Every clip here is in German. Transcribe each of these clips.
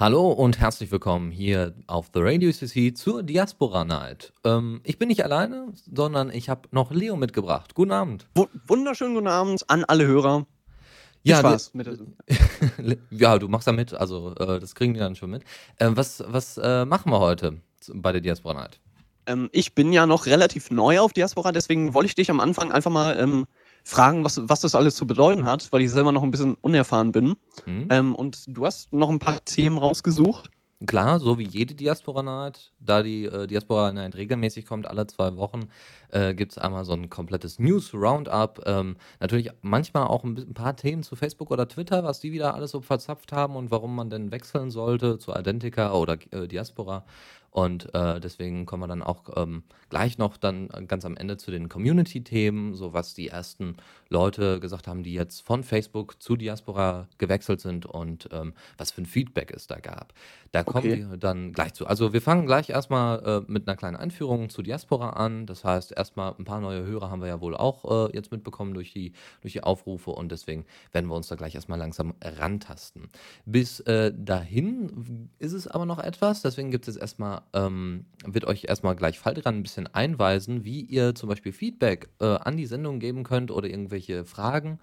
Hallo und herzlich willkommen hier auf The Radio CC zur Diaspora Night. Ähm, ich bin nicht alleine, sondern ich habe noch Leo mitgebracht. Guten Abend. W wunderschönen guten Abend an alle Hörer. Ja, Spaß mit der Ja, du machst da mit, also äh, das kriegen die dann schon mit. Äh, was was äh, machen wir heute bei der Diaspora Night? Ähm, ich bin ja noch relativ neu auf Diaspora, deswegen wollte ich dich am Anfang einfach mal ähm, fragen, was, was das alles zu bedeuten hat, weil ich selber noch ein bisschen unerfahren bin. Mhm. Ähm, und du hast noch ein paar Themen rausgesucht. Klar, so wie jede Diaspora Night, da die äh, Diaspora Night regelmäßig kommt, alle zwei Wochen, äh, gibt es einmal so ein komplettes News Roundup. Ähm, natürlich manchmal auch ein, ein, paar Themen zu Facebook oder Twitter, was die wieder alles so verzapft haben und warum man denn wechseln sollte zu Identica oder äh, Diaspora. Und äh, deswegen kommen wir dann auch ähm, gleich noch dann ganz am Ende zu den Community-Themen, so was die ersten Leute gesagt haben, die jetzt von Facebook zu Diaspora gewechselt sind und ähm, was für ein Feedback es da gab. Da kommen okay. wir dann gleich zu. Also wir fangen gleich erstmal äh, mit einer kleinen Einführung zu Diaspora an. Das heißt, erstmal ein paar neue Hörer haben wir ja wohl auch äh, jetzt mitbekommen durch die, durch die Aufrufe und deswegen werden wir uns da gleich erstmal langsam rantasten. Bis äh, dahin ist es aber noch etwas, deswegen gibt es jetzt erstmal ähm, wird euch erstmal gleich Faltran ein bisschen einweisen, wie ihr zum Beispiel Feedback äh, an die Sendung geben könnt oder irgendwelche Fragen.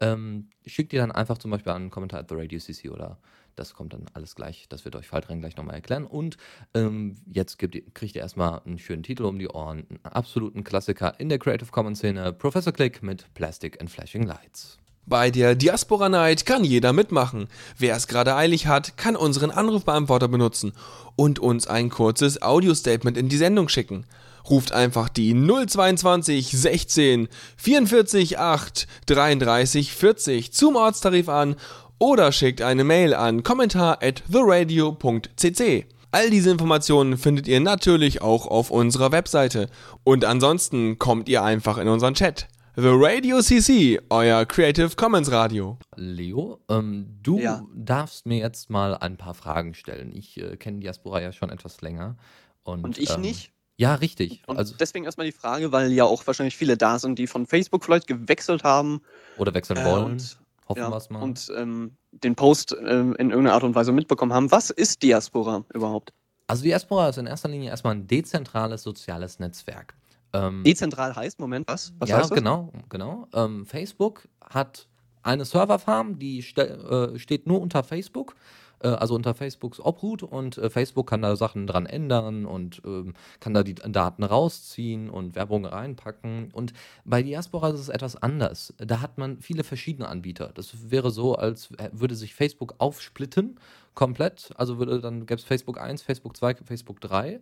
Ähm, schickt ihr dann einfach zum Beispiel an einen Kommentar at the Radio CC oder das kommt dann alles gleich. Das wird euch Faltran gleich nochmal erklären. Und ähm, jetzt gibt, kriegt ihr erstmal einen schönen Titel um die Ohren. Einen absoluten Klassiker in der Creative Commons Szene. Professor Click mit Plastic and Flashing Lights. Bei der Diaspora Night kann jeder mitmachen. Wer es gerade eilig hat, kann unseren Anrufbeantworter benutzen und uns ein kurzes Audio-Statement in die Sendung schicken. Ruft einfach die 022 16 44 8 33 40 zum Ortstarif an oder schickt eine Mail an kommentar at theradio.cc. All diese Informationen findet ihr natürlich auch auf unserer Webseite. Und ansonsten kommt ihr einfach in unseren Chat. The Radio CC, euer Creative Commons Radio. Leo, ähm, du ja. darfst mir jetzt mal ein paar Fragen stellen. Ich äh, kenne Diaspora ja schon etwas länger. Und, und ich ähm, nicht? Ja, richtig. Und also, deswegen erstmal die Frage, weil ja auch wahrscheinlich viele da sind, die von Facebook vielleicht gewechselt haben. Oder wechseln äh, wollen. Und, Hoffen ja, wir es mal. Und ähm, den Post ähm, in irgendeiner Art und Weise mitbekommen haben. Was ist Diaspora überhaupt? Also Diaspora ist in erster Linie erstmal ein dezentrales soziales Netzwerk. Ähm, Dezentral heißt, Moment, was? was ja, heißt das? genau, genau. Ähm, Facebook hat eine Serverfarm, die ste äh, steht nur unter Facebook, äh, also unter Facebooks Obhut und äh, Facebook kann da Sachen dran ändern und ähm, kann da die Daten rausziehen und Werbung reinpacken. Und bei Diaspora ist es etwas anders. Da hat man viele verschiedene Anbieter. Das wäre so, als würde sich Facebook aufsplitten komplett. Also würde dann gäbe es Facebook 1, Facebook 2, Facebook 3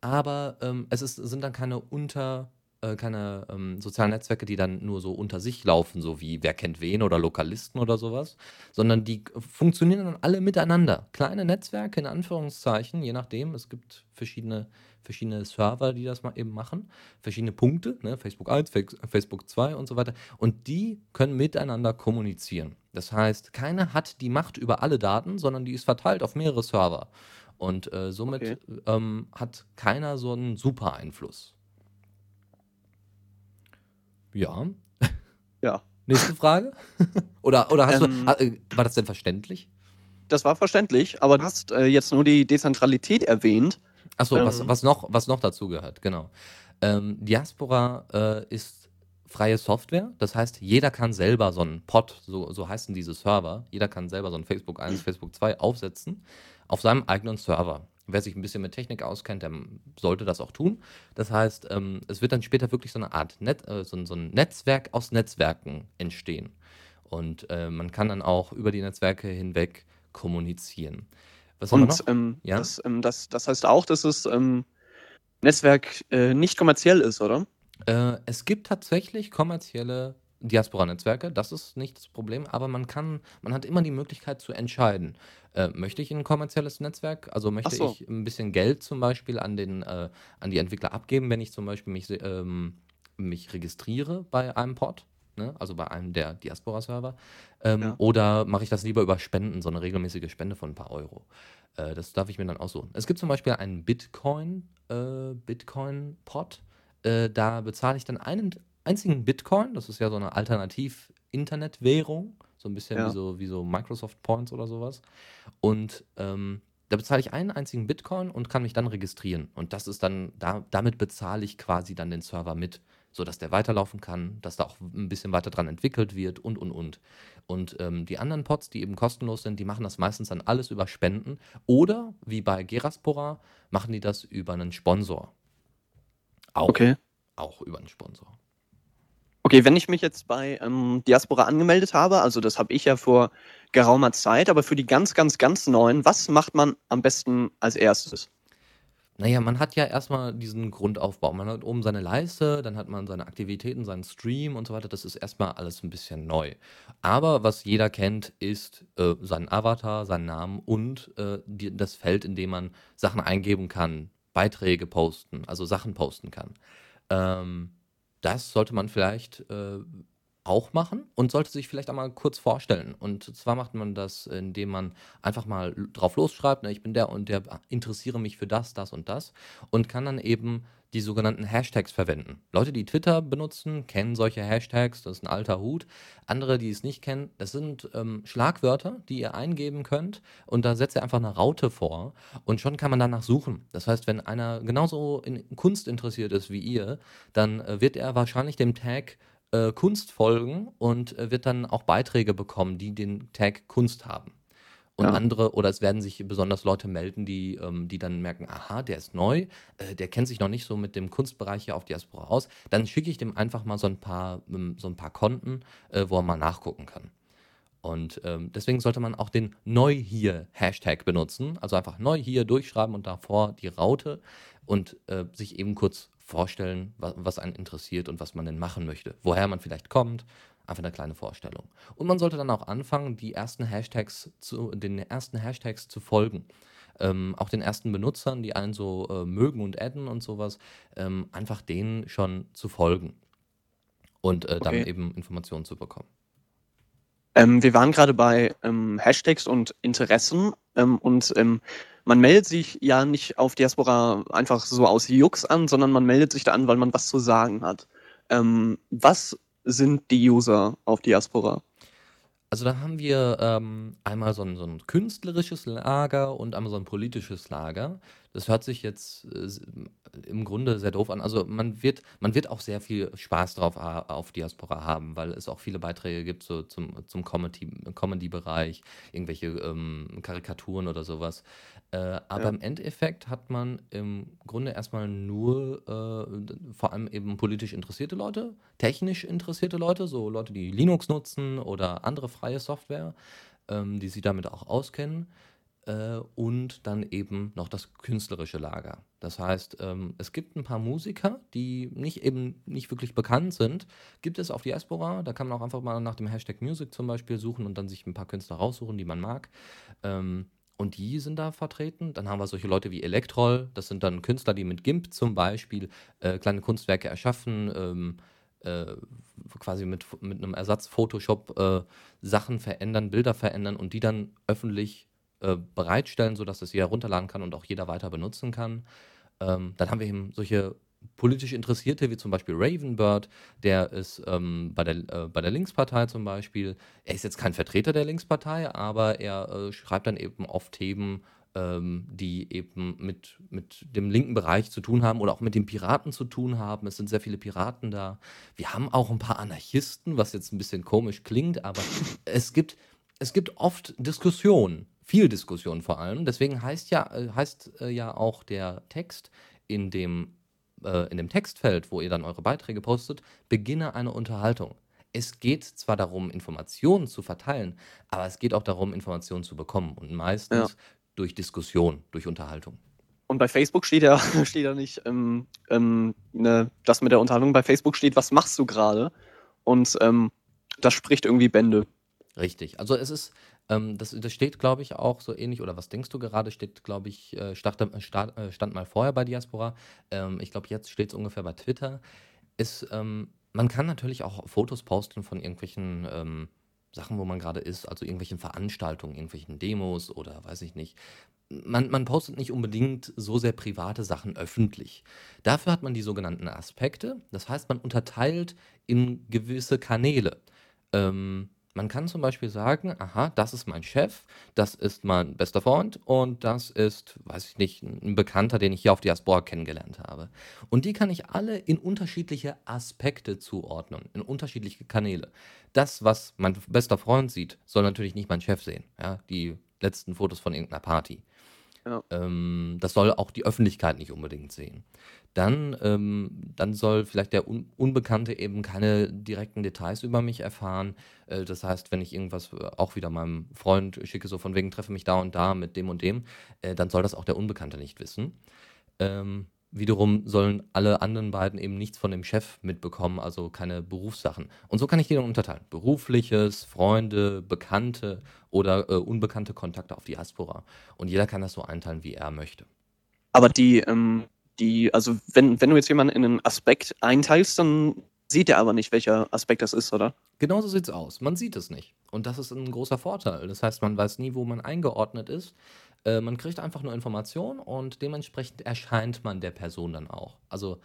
aber ähm, es ist, sind dann keine unter äh, keine ähm, sozialen Netzwerke, die dann nur so unter sich laufen, so wie wer kennt wen oder Lokalisten oder sowas, sondern die funktionieren dann alle miteinander. Kleine Netzwerke in Anführungszeichen, je nachdem. Es gibt verschiedene, verschiedene Server, die das mal eben machen, verschiedene Punkte, ne? Facebook 1, Facebook 2 und so weiter. Und die können miteinander kommunizieren. Das heißt, keiner hat die Macht über alle Daten, sondern die ist verteilt auf mehrere Server. Und äh, somit okay. ähm, hat keiner so einen super Einfluss. Ja. Ja. Nächste Frage? oder oder hast ähm, du, äh, war das denn verständlich? Das war verständlich, aber du hast äh, jetzt nur die Dezentralität erwähnt. Achso, ähm, was, was, noch, was noch dazu gehört, genau. Ähm, Diaspora äh, ist freie Software, das heißt, jeder kann selber so einen Pod, so, so heißen diese Server, jeder kann selber so ein Facebook 1, Facebook 2 aufsetzen auf seinem eigenen Server. Wer sich ein bisschen mit Technik auskennt, der sollte das auch tun. Das heißt, ähm, es wird dann später wirklich so eine Art Net, äh, so, so, ein Netzwerk aus Netzwerken entstehen. Und äh, man kann dann auch über die Netzwerke hinweg kommunizieren. Was Und? Ähm, ja? das, ähm, das, das, heißt auch, dass das ähm, Netzwerk äh, nicht kommerziell ist, oder? Äh, es gibt tatsächlich kommerzielle Diaspora-Netzwerke, das ist nicht das Problem, aber man kann, man hat immer die Möglichkeit zu entscheiden. Äh, möchte ich ein kommerzielles Netzwerk? Also möchte so. ich ein bisschen Geld zum Beispiel an, den, äh, an die Entwickler abgeben, wenn ich zum Beispiel mich, ähm, mich registriere bei einem Pod? Ne? also bei einem der Diaspora-Server. Ähm, ja. Oder mache ich das lieber über Spenden, so eine regelmäßige Spende von ein paar Euro. Äh, das darf ich mir dann aussuchen. Es gibt zum Beispiel einen Bitcoin, äh, Bitcoin-Pod. Äh, da bezahle ich dann einen einzigen Bitcoin. Das ist ja so eine Alternativ-Internet-Währung. So ein bisschen ja. wie, so, wie so Microsoft Points oder sowas. Und ähm, da bezahle ich einen einzigen Bitcoin und kann mich dann registrieren. Und das ist dann, da, damit bezahle ich quasi dann den Server mit sodass der weiterlaufen kann, dass da auch ein bisschen weiter dran entwickelt wird und, und, und. Und ähm, die anderen Pods, die eben kostenlos sind, die machen das meistens dann alles über Spenden oder, wie bei Geraspora, machen die das über einen Sponsor. Auch, okay. Auch über einen Sponsor. Okay, wenn ich mich jetzt bei ähm, Diaspora angemeldet habe, also das habe ich ja vor geraumer Zeit, aber für die ganz, ganz, ganz neuen, was macht man am besten als erstes? Naja, man hat ja erstmal diesen Grundaufbau. Man hat oben seine Leiste, dann hat man seine Aktivitäten, seinen Stream und so weiter. Das ist erstmal alles ein bisschen neu. Aber was jeder kennt, ist äh, sein Avatar, sein Namen und äh, die, das Feld, in dem man Sachen eingeben kann, Beiträge posten, also Sachen posten kann. Ähm, das sollte man vielleicht äh, auch machen und sollte sich vielleicht einmal kurz vorstellen. Und zwar macht man das, indem man einfach mal drauf losschreibt, ne, ich bin der und der, interessiere mich für das, das und das und kann dann eben die sogenannten Hashtags verwenden. Leute, die Twitter benutzen, kennen solche Hashtags, das ist ein alter Hut. Andere, die es nicht kennen, das sind ähm, Schlagwörter, die ihr eingeben könnt und da setzt ihr einfach eine Raute vor und schon kann man danach suchen. Das heißt, wenn einer genauso in Kunst interessiert ist wie ihr, dann äh, wird er wahrscheinlich dem Tag äh, Kunst folgen und äh, wird dann auch Beiträge bekommen, die den Tag Kunst haben. Und ja. andere, oder es werden sich besonders Leute melden, die, ähm, die dann merken, aha, der ist neu, äh, der kennt sich noch nicht so mit dem Kunstbereich hier auf Diaspora aus. Dann schicke ich dem einfach mal so ein paar, ähm, so ein paar Konten, äh, wo er mal nachgucken kann. Und ähm, deswegen sollte man auch den Neu hier Hashtag benutzen. Also einfach neu hier durchschreiben und davor die Raute und äh, sich eben kurz vorstellen, was, einen interessiert und was man denn machen möchte, woher man vielleicht kommt, einfach eine kleine Vorstellung. Und man sollte dann auch anfangen, die ersten Hashtags zu, den ersten Hashtags zu folgen. Ähm, auch den ersten Benutzern, die einen so äh, mögen und adden und sowas, ähm, einfach denen schon zu folgen und äh, dann okay. eben Informationen zu bekommen. Ähm, wir waren gerade bei ähm, Hashtags und Interessen ähm, und ähm, man meldet sich ja nicht auf Diaspora einfach so aus Jux an, sondern man meldet sich da an, weil man was zu sagen hat. Ähm, was sind die User auf Diaspora? Also da haben wir ähm, einmal so ein, so ein künstlerisches Lager und einmal so ein politisches Lager. Das hört sich jetzt äh, im Grunde sehr doof an. Also man wird, man wird auch sehr viel Spaß drauf auf Diaspora haben, weil es auch viele Beiträge gibt so zum, zum Comedy-Bereich, irgendwelche ähm, Karikaturen oder sowas. Äh, aber ja. im Endeffekt hat man im Grunde erstmal nur äh, vor allem eben politisch interessierte Leute, technisch interessierte Leute, so Leute, die Linux nutzen oder andere freie Software, ähm, die sich damit auch auskennen äh, und dann eben noch das künstlerische Lager. Das heißt, ähm, es gibt ein paar Musiker, die nicht eben nicht wirklich bekannt sind. Gibt es auf Diaspora, da kann man auch einfach mal nach dem Hashtag Music zum Beispiel suchen und dann sich ein paar Künstler raussuchen, die man mag. Ähm, und die sind da vertreten. Dann haben wir solche Leute wie Elektrol, das sind dann Künstler, die mit GIMP zum Beispiel äh, kleine Kunstwerke erschaffen, ähm, äh, quasi mit, mit einem Ersatz Photoshop äh, Sachen verändern, Bilder verändern und die dann öffentlich äh, bereitstellen, sodass das jeder runterladen kann und auch jeder weiter benutzen kann. Ähm, dann haben wir eben solche politisch Interessierte, wie zum Beispiel Ravenbird, der ist ähm, bei, der, äh, bei der Linkspartei zum Beispiel, er ist jetzt kein Vertreter der Linkspartei, aber er äh, schreibt dann eben oft Themen, ähm, die eben mit, mit dem linken Bereich zu tun haben oder auch mit den Piraten zu tun haben. Es sind sehr viele Piraten da. Wir haben auch ein paar Anarchisten, was jetzt ein bisschen komisch klingt, aber es gibt, es gibt oft Diskussionen viel Diskussion vor allem. Deswegen heißt ja, äh, heißt äh, ja auch der Text in dem, äh, in dem Textfeld, wo ihr dann eure Beiträge postet, beginne eine Unterhaltung. Es geht zwar darum, Informationen zu verteilen, aber es geht auch darum, Informationen zu bekommen. Und meistens ja. durch Diskussion, durch Unterhaltung. Und bei Facebook steht ja, steht ja nicht, ähm, ähm, ne, das mit der Unterhaltung. Bei Facebook steht, was machst du gerade? und ähm, das spricht irgendwie Bände. Richtig. Also es ist, ähm, das, das steht, glaube ich, auch so ähnlich, oder was denkst du gerade, steht, glaube ich, äh, start, äh, äh, stand mal vorher bei Diaspora. Ähm, ich glaube, jetzt steht es ungefähr bei Twitter. Ist, ähm, man kann natürlich auch Fotos posten von irgendwelchen ähm, Sachen, wo man gerade ist, also irgendwelchen Veranstaltungen, irgendwelchen Demos oder weiß ich nicht. Man, man postet nicht unbedingt so sehr private Sachen öffentlich. Dafür hat man die sogenannten Aspekte. Das heißt, man unterteilt in gewisse Kanäle. Ähm, man kann zum Beispiel sagen, aha, das ist mein Chef, das ist mein bester Freund und das ist, weiß ich nicht, ein Bekannter, den ich hier auf Diaspora kennengelernt habe. Und die kann ich alle in unterschiedliche Aspekte zuordnen, in unterschiedliche Kanäle. Das, was mein bester Freund sieht, soll natürlich nicht mein Chef sehen. Ja, die letzten Fotos von irgendeiner Party. Ähm, das soll auch die Öffentlichkeit nicht unbedingt sehen dann, ähm, dann soll vielleicht der Un Unbekannte eben keine direkten Details über mich erfahren. Äh, das heißt, wenn ich irgendwas äh, auch wieder meinem Freund schicke, so von wegen treffe mich da und da mit dem und dem, äh, dann soll das auch der Unbekannte nicht wissen. Ähm, wiederum sollen alle anderen beiden eben nichts von dem Chef mitbekommen, also keine Berufssachen. Und so kann ich die dann unterteilen. Berufliches, Freunde, Bekannte oder äh, unbekannte Kontakte auf Diaspora. Und jeder kann das so einteilen, wie er möchte. Aber die, ähm, die, also wenn, wenn du jetzt jemanden in einen Aspekt einteilst, dann sieht er aber nicht, welcher Aspekt das ist, oder? Genau so sieht es aus. Man sieht es nicht. Und das ist ein großer Vorteil. Das heißt, man weiß nie, wo man eingeordnet ist. Äh, man kriegt einfach nur Informationen und dementsprechend erscheint man der Person dann auch. Also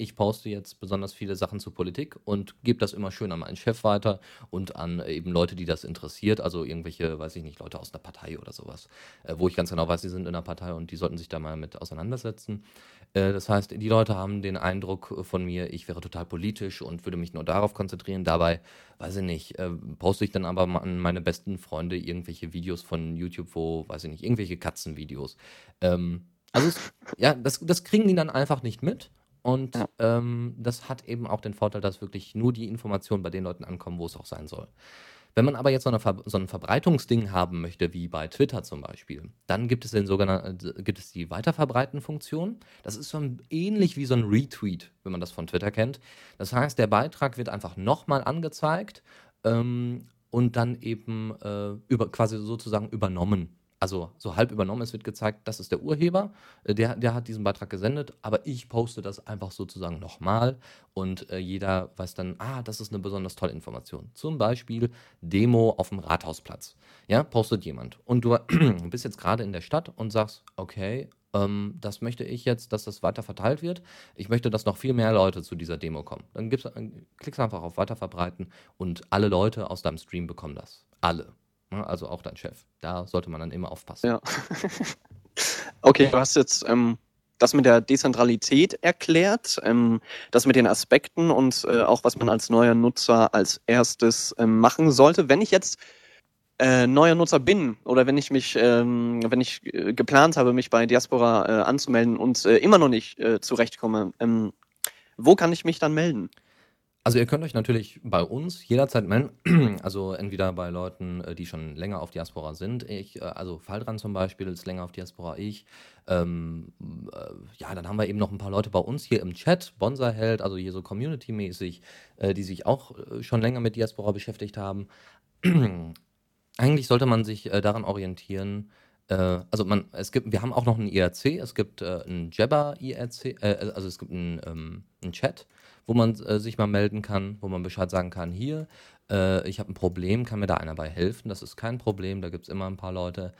ich poste jetzt besonders viele Sachen zur Politik und gebe das immer schön an meinen Chef weiter und an eben Leute, die das interessiert, also irgendwelche, weiß ich nicht, Leute aus einer Partei oder sowas, äh, wo ich ganz genau weiß, die sind in der Partei und die sollten sich da mal mit auseinandersetzen. Äh, das heißt, die Leute haben den Eindruck von mir, ich wäre total politisch und würde mich nur darauf konzentrieren. Dabei, weiß ich nicht, äh, poste ich dann aber an meine besten Freunde irgendwelche Videos von YouTube, wo, weiß ich nicht, irgendwelche Katzenvideos. Ähm, also, es, ja, das, das kriegen die dann einfach nicht mit. Und ja. ähm, das hat eben auch den Vorteil, dass wirklich nur die Informationen bei den Leuten ankommen, wo es auch sein soll. Wenn man aber jetzt so, Ver so ein Verbreitungsding haben möchte, wie bei Twitter zum Beispiel, dann gibt es den sogenannten, äh, gibt es die Weiterverbreiten-Funktion. Das ist so ähnlich wie so ein Retweet, wenn man das von Twitter kennt. Das heißt, der Beitrag wird einfach nochmal angezeigt ähm, und dann eben äh, über, quasi sozusagen übernommen also so halb übernommen. Es wird gezeigt, das ist der Urheber, äh, der, der hat diesen Beitrag gesendet, aber ich poste das einfach sozusagen nochmal und äh, jeder weiß dann, ah, das ist eine besonders tolle Information. Zum Beispiel Demo auf dem Rathausplatz. Ja, postet jemand. Und du bist jetzt gerade in der Stadt und sagst, okay, ähm, das möchte ich jetzt, dass das weiter verteilt wird. Ich möchte, dass noch viel mehr Leute zu dieser Demo kommen. Dann äh, klickst einfach auf Weiterverbreiten und alle Leute aus deinem Stream bekommen das. Alle. Ne? Also auch dein Chef. Da sollte man dann immer aufpassen. Ja. okay, du hast jetzt ähm, das mit der Dezentralität erklärt, ähm, das mit den Aspekten und äh, auch was man als neuer Nutzer als erstes ähm, machen sollte. Wenn ich jetzt äh, neuer Nutzer bin oder wenn ich mich, ähm, wenn ich äh, geplant habe, mich bei Diaspora äh, anzumelden und äh, immer noch nicht äh, zurechtkomme, ähm, wo kann ich mich dann melden? Also ihr könnt euch natürlich bei uns jederzeit melden, also entweder bei Leuten, äh, die schon länger auf Diaspora sind, ich, äh, also Faldran zum Beispiel ist länger auf Diaspora, ich. Ähm, äh, ja, dann haben wir eben noch ein paar Leute bei uns hier im Chat, Bonsai-Held, also hier so Community-mäßig, äh, die sich auch äh, schon länger mit Diaspora beschäftigt haben. Eigentlich sollte man sich äh, daran orientieren, also man, es gibt, wir haben auch noch einen IRC, es gibt einen Jabber IRC, also es gibt einen, ähm, einen Chat, wo man äh, sich mal melden kann, wo man Bescheid sagen kann, hier, äh, ich habe ein Problem, kann mir da einer bei helfen? Das ist kein Problem, da gibt es immer ein paar Leute.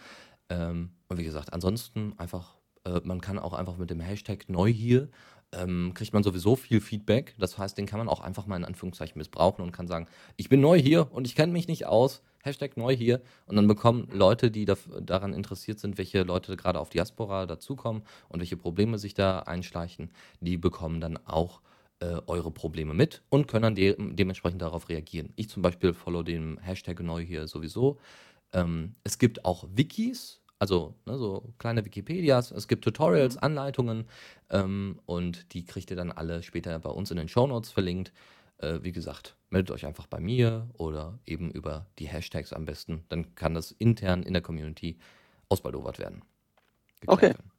Ähm, und wie gesagt, ansonsten einfach, äh, man kann auch einfach mit dem Hashtag neu hier, ähm, kriegt man sowieso viel Feedback. Das heißt, den kann man auch einfach mal in Anführungszeichen missbrauchen und kann sagen, ich bin neu hier und ich kenne mich nicht aus. Hashtag neu hier. Und dann bekommen Leute, die da, daran interessiert sind, welche Leute gerade auf Diaspora dazukommen und welche Probleme sich da einschleichen, die bekommen dann auch äh, eure Probleme mit und können dann de dementsprechend darauf reagieren. Ich zum Beispiel follow den Hashtag neu hier sowieso. Ähm, es gibt auch Wikis, also ne, so kleine Wikipedias. Es gibt Tutorials, mhm. Anleitungen ähm, und die kriegt ihr dann alle später bei uns in den Show Notes verlinkt. Äh, wie gesagt, meldet euch einfach bei mir oder eben über die Hashtags am besten. Dann kann das intern in der Community ausbaldowert werden. Okay. Werden.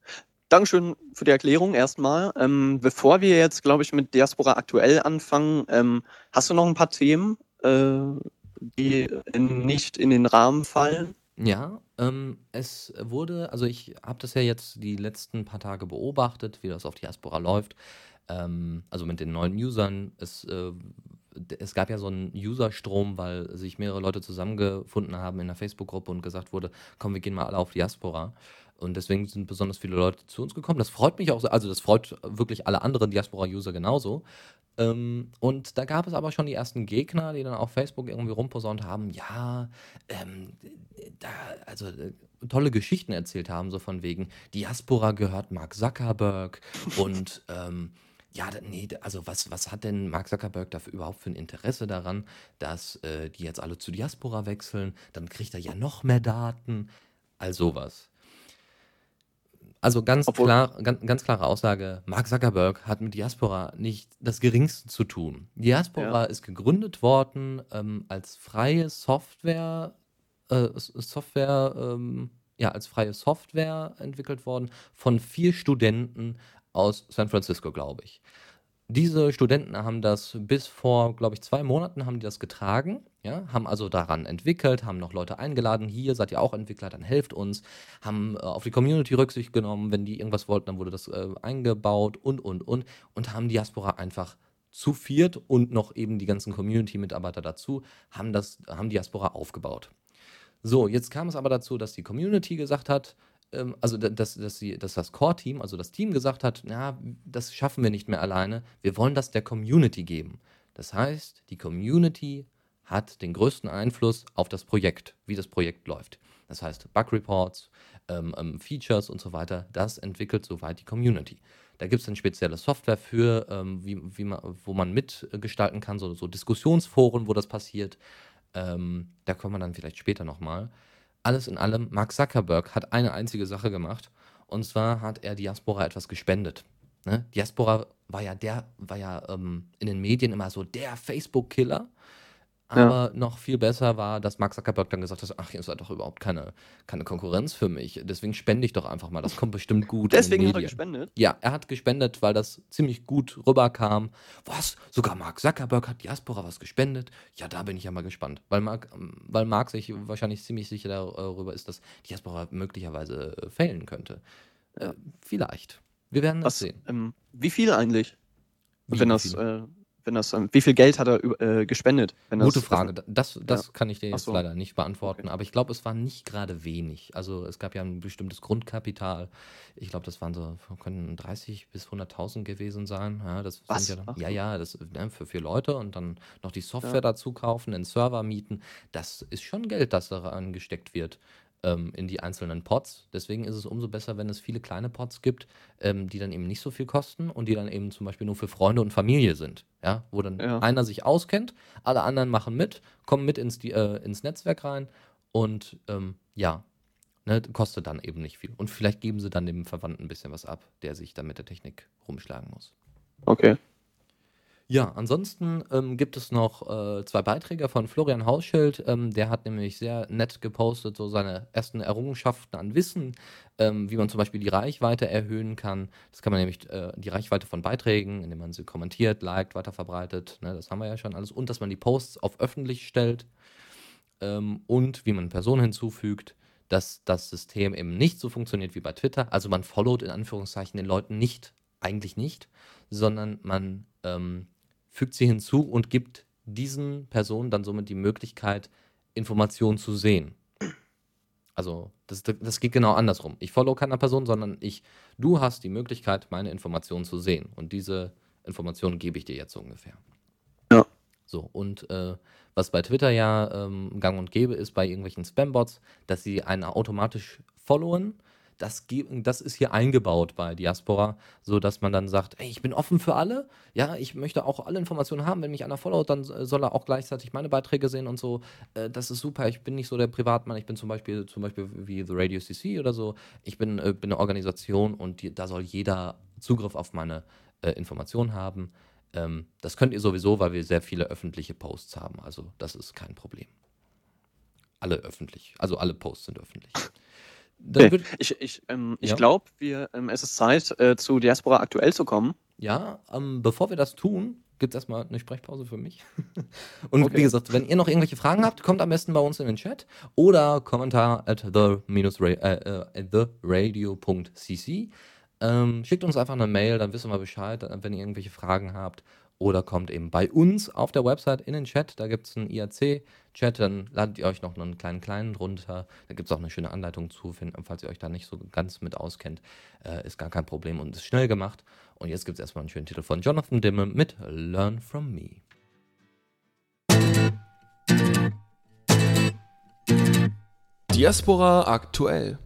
Dankeschön für die Erklärung erstmal. Ähm, bevor wir jetzt, glaube ich, mit Diaspora aktuell anfangen, ähm, hast du noch ein paar Themen, äh, die in, nicht in den Rahmen fallen? Ja, ähm, es wurde, also ich habe das ja jetzt die letzten paar Tage beobachtet, wie das auf Diaspora läuft. Ähm, also mit den neuen Usern. Es, äh, es gab ja so einen Userstrom, weil sich mehrere Leute zusammengefunden haben in der Facebook-Gruppe und gesagt wurde, komm, wir gehen mal alle auf Diaspora. Und deswegen sind besonders viele Leute zu uns gekommen. Das freut mich auch, so, also das freut wirklich alle anderen Diaspora-User genauso. Ähm, und da gab es aber schon die ersten Gegner, die dann auf Facebook irgendwie rumposaunt haben, ja, ähm, da, also äh, tolle Geschichten erzählt haben, so von wegen, Diaspora gehört Mark Zuckerberg und ähm, ja, nee, also was, was hat denn Mark Zuckerberg dafür überhaupt für ein Interesse daran, dass äh, die jetzt alle zu Diaspora wechseln? Dann kriegt er ja noch mehr Daten. All sowas. Also ganz Obwohl, klar, ganz, ganz, klare Aussage, Mark Zuckerberg hat mit Diaspora nicht das Geringste zu tun. Diaspora ja. ist gegründet worden ähm, als freie Software, äh, Software, ähm, ja, als freie Software entwickelt worden von vier Studenten aus San Francisco, glaube ich. Diese Studenten haben das bis vor, glaube ich, zwei Monaten haben die das getragen, ja, haben also daran entwickelt, haben noch Leute eingeladen, hier seid ihr auch Entwickler, dann helft uns, haben äh, auf die Community Rücksicht genommen, wenn die irgendwas wollten, dann wurde das äh, eingebaut und, und, und und haben Diaspora einfach zu viert und noch eben die ganzen Community-Mitarbeiter dazu, haben, das, haben Diaspora aufgebaut. So, jetzt kam es aber dazu, dass die Community gesagt hat, ähm, also dass, dass, sie, dass das Core-Team, also das Team gesagt hat, na, das schaffen wir nicht mehr alleine, wir wollen das der Community geben. Das heißt, die Community hat den größten Einfluss auf das Projekt, wie das Projekt läuft. Das heißt, Bug Reports, ähm, ähm, Features und so weiter, das entwickelt soweit die Community. Da gibt es eine spezielle Software für, ähm, wie, wie man, wo man mitgestalten kann, so, so Diskussionsforen, wo das passiert. Ähm, da kommen wir dann vielleicht später nochmal alles in allem, Mark Zuckerberg hat eine einzige Sache gemacht. Und zwar hat er Diaspora etwas gespendet. Ne? Diaspora war ja der, war ja ähm, in den Medien immer so der Facebook-Killer. Aber ja. noch viel besser war, dass Mark Zuckerberg dann gesagt hat, ach, ihr seid doch überhaupt keine, keine Konkurrenz für mich. Deswegen spende ich doch einfach mal. Das kommt bestimmt gut. Deswegen hat er gespendet? Ja, er hat gespendet, weil das ziemlich gut rüberkam. Was? Sogar Mark Zuckerberg hat Diaspora was gespendet? Ja, da bin ich ja mal gespannt. Weil Mark, weil Mark sich wahrscheinlich ziemlich sicher darüber ist, dass Diaspora möglicherweise äh, fehlen könnte. Äh, vielleicht. Wir werden das was, sehen. Ähm, wie viel eigentlich? Wie wenn das... Äh wenn das, wie viel Geld hat er äh, gespendet? Gute Frage. Das, das ja. kann ich dir jetzt so. leider nicht beantworten. Okay. Aber ich glaube, es war nicht gerade wenig. Also es gab ja ein bestimmtes Grundkapital. Ich glaube, das waren so, können 30 bis 100.000 gewesen sein. Ja, das Was? Ja, ja, ja, das ne, für vier Leute und dann noch die Software ja. dazu kaufen, den Server mieten. Das ist schon Geld, das da angesteckt wird ähm, in die einzelnen Pods. Deswegen ist es umso besser, wenn es viele kleine Pods gibt, ähm, die dann eben nicht so viel kosten und die dann eben zum Beispiel nur für Freunde und Familie sind. Ja, wo dann ja. einer sich auskennt, alle anderen machen mit, kommen mit ins, die, äh, ins Netzwerk rein und ähm, ja, ne, kostet dann eben nicht viel. Und vielleicht geben sie dann dem Verwandten ein bisschen was ab, der sich dann mit der Technik rumschlagen muss. Okay. Ja, ansonsten ähm, gibt es noch äh, zwei Beiträge von Florian Hausschild. Ähm, der hat nämlich sehr nett gepostet, so seine ersten Errungenschaften an Wissen, ähm, wie man zum Beispiel die Reichweite erhöhen kann. Das kann man nämlich, äh, die Reichweite von Beiträgen, indem man sie kommentiert, liked, weiterverbreitet. Ne, das haben wir ja schon alles. Und dass man die Posts auf öffentlich stellt. Ähm, und wie man Personen hinzufügt dass das System eben nicht so funktioniert wie bei Twitter. Also man followt in Anführungszeichen den Leuten nicht, eigentlich nicht, sondern man ähm, fügt sie hinzu und gibt diesen Personen dann somit die Möglichkeit, Informationen zu sehen. Also, das, das geht genau andersrum. Ich follow keiner Person, sondern ich, du hast die Möglichkeit, meine Informationen zu sehen. Und diese Informationen gebe ich dir jetzt so ungefähr. Ja. So, und äh, was bei Twitter ja ähm, gang und gäbe ist, bei irgendwelchen Spambots, dass sie einen automatisch followen das, das ist hier eingebaut bei Diaspora, so dass man dann sagt, ey, ich bin offen für alle, ja, ich möchte auch alle Informationen haben, wenn mich einer followt, dann soll er auch gleichzeitig meine Beiträge sehen und so, äh, das ist super, ich bin nicht so der Privatmann, ich bin zum Beispiel, zum Beispiel wie The Radio CC oder so, ich bin, äh, bin eine Organisation und die, da soll jeder Zugriff auf meine äh, Informationen haben. Ähm, das könnt ihr sowieso, weil wir sehr viele öffentliche Posts haben, also das ist kein Problem. Alle öffentlich, also alle Posts sind öffentlich. Okay. Ich, ich, ähm, ich ja. glaube, ähm, es ist Zeit, äh, zu Diaspora aktuell zu kommen. Ja, ähm, bevor wir das tun, gibt es erstmal eine Sprechpause für mich. Und okay. wie gesagt, wenn ihr noch irgendwelche Fragen habt, kommt am besten bei uns in den Chat oder Kommentar at the-radio.cc. Äh, äh, ähm, schickt uns einfach eine Mail, dann wissen wir Bescheid, wenn ihr irgendwelche Fragen habt oder kommt eben bei uns auf der Website in den Chat. Da gibt es einen IAC-Chat, dann ladet ihr euch noch einen kleinen kleinen drunter. Da gibt es auch eine schöne Anleitung zu, finden, falls ihr euch da nicht so ganz mit auskennt. Äh, ist gar kein Problem und ist schnell gemacht. Und jetzt gibt es erstmal einen schönen Titel von Jonathan Dimme mit Learn From Me. Diaspora aktuell.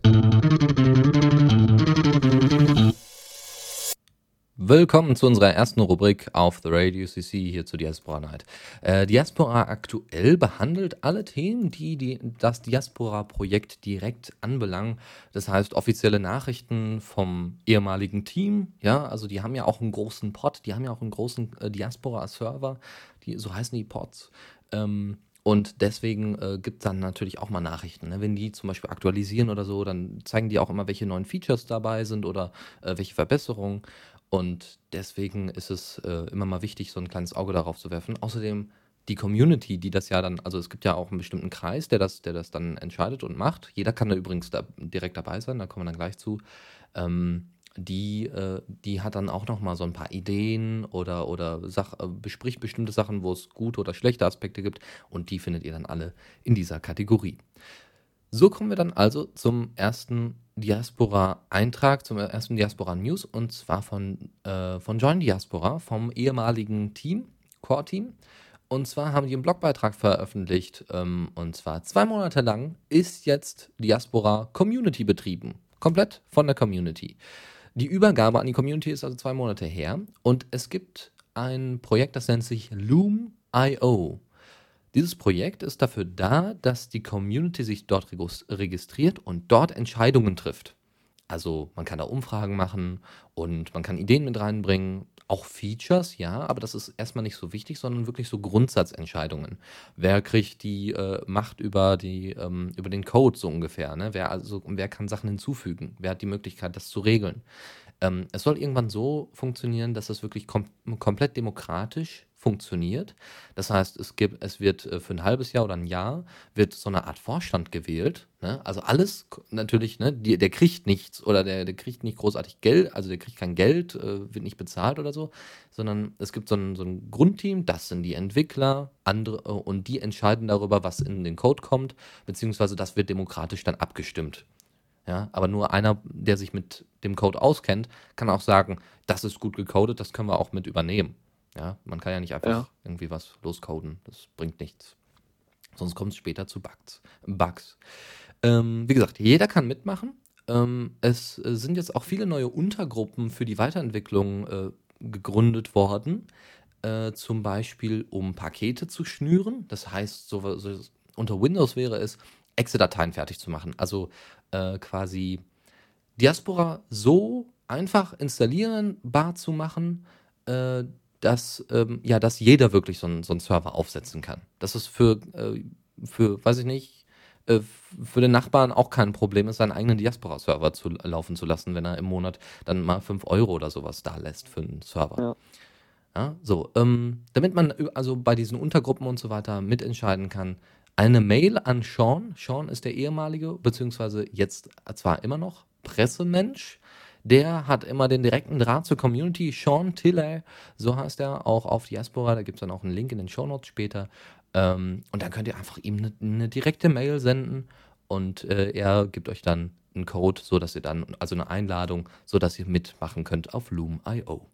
Willkommen zu unserer ersten Rubrik auf The Radio CC hier zu Diaspora Night. Äh, Diaspora aktuell behandelt alle Themen, die, die das Diaspora-Projekt direkt anbelangen. Das heißt offizielle Nachrichten vom ehemaligen Team. Ja, also die haben ja auch einen großen Pod, die haben ja auch einen großen äh, Diaspora-Server, so heißen die Pods. Ähm, und deswegen äh, gibt es dann natürlich auch mal Nachrichten. Ne? Wenn die zum Beispiel aktualisieren oder so, dann zeigen die auch immer, welche neuen Features dabei sind oder äh, welche Verbesserungen. Und deswegen ist es äh, immer mal wichtig, so ein kleines Auge darauf zu werfen. Außerdem die Community, die das ja dann, also es gibt ja auch einen bestimmten Kreis, der das, der das dann entscheidet und macht. Jeder kann da übrigens da direkt dabei sein, da kommen wir dann gleich zu. Ähm, die, äh, die hat dann auch nochmal so ein paar Ideen oder, oder Sach, äh, bespricht bestimmte Sachen, wo es gute oder schlechte Aspekte gibt und die findet ihr dann alle in dieser Kategorie. So kommen wir dann also zum ersten Diaspora-Eintrag, zum ersten Diaspora-News und zwar von, äh, von Join Diaspora, vom ehemaligen Team, Core-Team. Und zwar haben die einen Blogbeitrag veröffentlicht ähm, und zwar zwei Monate lang ist jetzt Diaspora Community betrieben. Komplett von der Community. Die Übergabe an die Community ist also zwei Monate her und es gibt ein Projekt, das nennt sich Loom.io. Dieses Projekt ist dafür da, dass die Community sich dort registriert und dort Entscheidungen trifft. Also man kann da Umfragen machen und man kann Ideen mit reinbringen, auch Features, ja, aber das ist erstmal nicht so wichtig, sondern wirklich so Grundsatzentscheidungen. Wer kriegt die äh, Macht über, die, ähm, über den Code so ungefähr? Ne? Wer, also, wer kann Sachen hinzufügen? Wer hat die Möglichkeit, das zu regeln? Ähm, es soll irgendwann so funktionieren, dass es wirklich kom komplett demokratisch funktioniert. Das heißt, es gibt, es wird äh, für ein halbes Jahr oder ein Jahr wird so eine Art Vorstand gewählt. Ne? Also alles natürlich, ne, die, der kriegt nichts oder der, der kriegt nicht großartig Geld, also der kriegt kein Geld, äh, wird nicht bezahlt oder so, sondern es gibt so ein, so ein Grundteam, das sind die Entwickler, andere äh, und die entscheiden darüber, was in den Code kommt, beziehungsweise das wird demokratisch dann abgestimmt. Ja, aber nur einer, der sich mit dem Code auskennt, kann auch sagen, das ist gut gecodet, das können wir auch mit übernehmen. Ja, man kann ja nicht einfach ja. irgendwie was loscoden. Das bringt nichts. Sonst kommt es später zu Bugs. Bugs. Ähm, wie gesagt, jeder kann mitmachen. Ähm, es äh, sind jetzt auch viele neue Untergruppen für die Weiterentwicklung äh, gegründet worden. Äh, zum Beispiel, um Pakete zu schnüren. Das heißt, so, so unter Windows wäre es, Exe-Dateien fertig zu machen. Also äh, quasi Diaspora so einfach installierenbar zu machen, äh, dass, ähm, ja, dass jeder wirklich so einen, so einen Server aufsetzen kann. Das ist für, äh, für weiß ich nicht, äh, für den Nachbarn auch kein Problem ist, seinen eigenen Diaspora-Server zu laufen zu lassen, wenn er im Monat dann mal 5 Euro oder sowas da lässt für einen Server. Ja. Ja, so, ähm, damit man also bei diesen Untergruppen und so weiter mitentscheiden kann, eine Mail an Sean. Sean ist der ehemalige, beziehungsweise jetzt zwar immer noch Pressemensch, der hat immer den direkten Draht zur Community. Sean Tiller, so heißt er, auch auf Diaspora. Da gibt es dann auch einen Link in den Show Notes später. Ähm, und dann könnt ihr einfach ihm eine, eine direkte Mail senden und äh, er gibt euch dann einen Code, so dass ihr dann, also eine Einladung, so dass ihr mitmachen könnt auf Loom.io.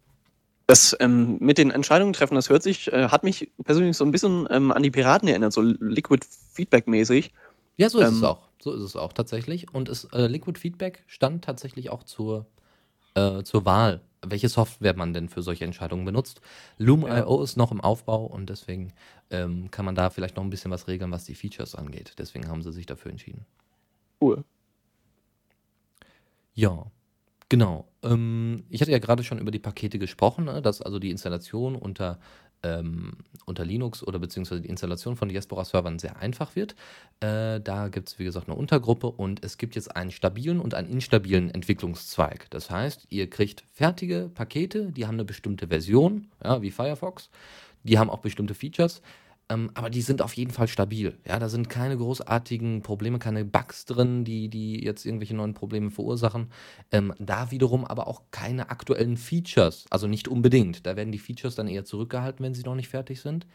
Das ähm, mit den Entscheidungen treffen, das hört sich, äh, hat mich persönlich so ein bisschen ähm, an die Piraten erinnert, so Liquid Feedback mäßig. Ja, so ist es ähm, auch. So ist es auch tatsächlich. Und es, äh, Liquid Feedback stand tatsächlich auch zur äh, zur Wahl, welche Software man denn für solche Entscheidungen benutzt. Loom.io ja. ist noch im Aufbau und deswegen ähm, kann man da vielleicht noch ein bisschen was regeln, was die Features angeht. Deswegen haben sie sich dafür entschieden. Cool. Ja, genau. Ähm, ich hatte ja gerade schon über die Pakete gesprochen, ne, dass also die Installation unter ähm, unter Linux oder beziehungsweise die Installation von Diaspora-Servern sehr einfach wird. Äh, da gibt es, wie gesagt, eine Untergruppe und es gibt jetzt einen stabilen und einen instabilen Entwicklungszweig. Das heißt, ihr kriegt fertige Pakete, die haben eine bestimmte Version, ja, wie Firefox. Die haben auch bestimmte Features. Ähm, aber die sind auf jeden Fall stabil. Ja, da sind keine großartigen Probleme, keine Bugs drin, die, die jetzt irgendwelche neuen Probleme verursachen. Ähm, da wiederum aber auch keine aktuellen Features. Also nicht unbedingt. Da werden die Features dann eher zurückgehalten, wenn sie noch nicht fertig sind.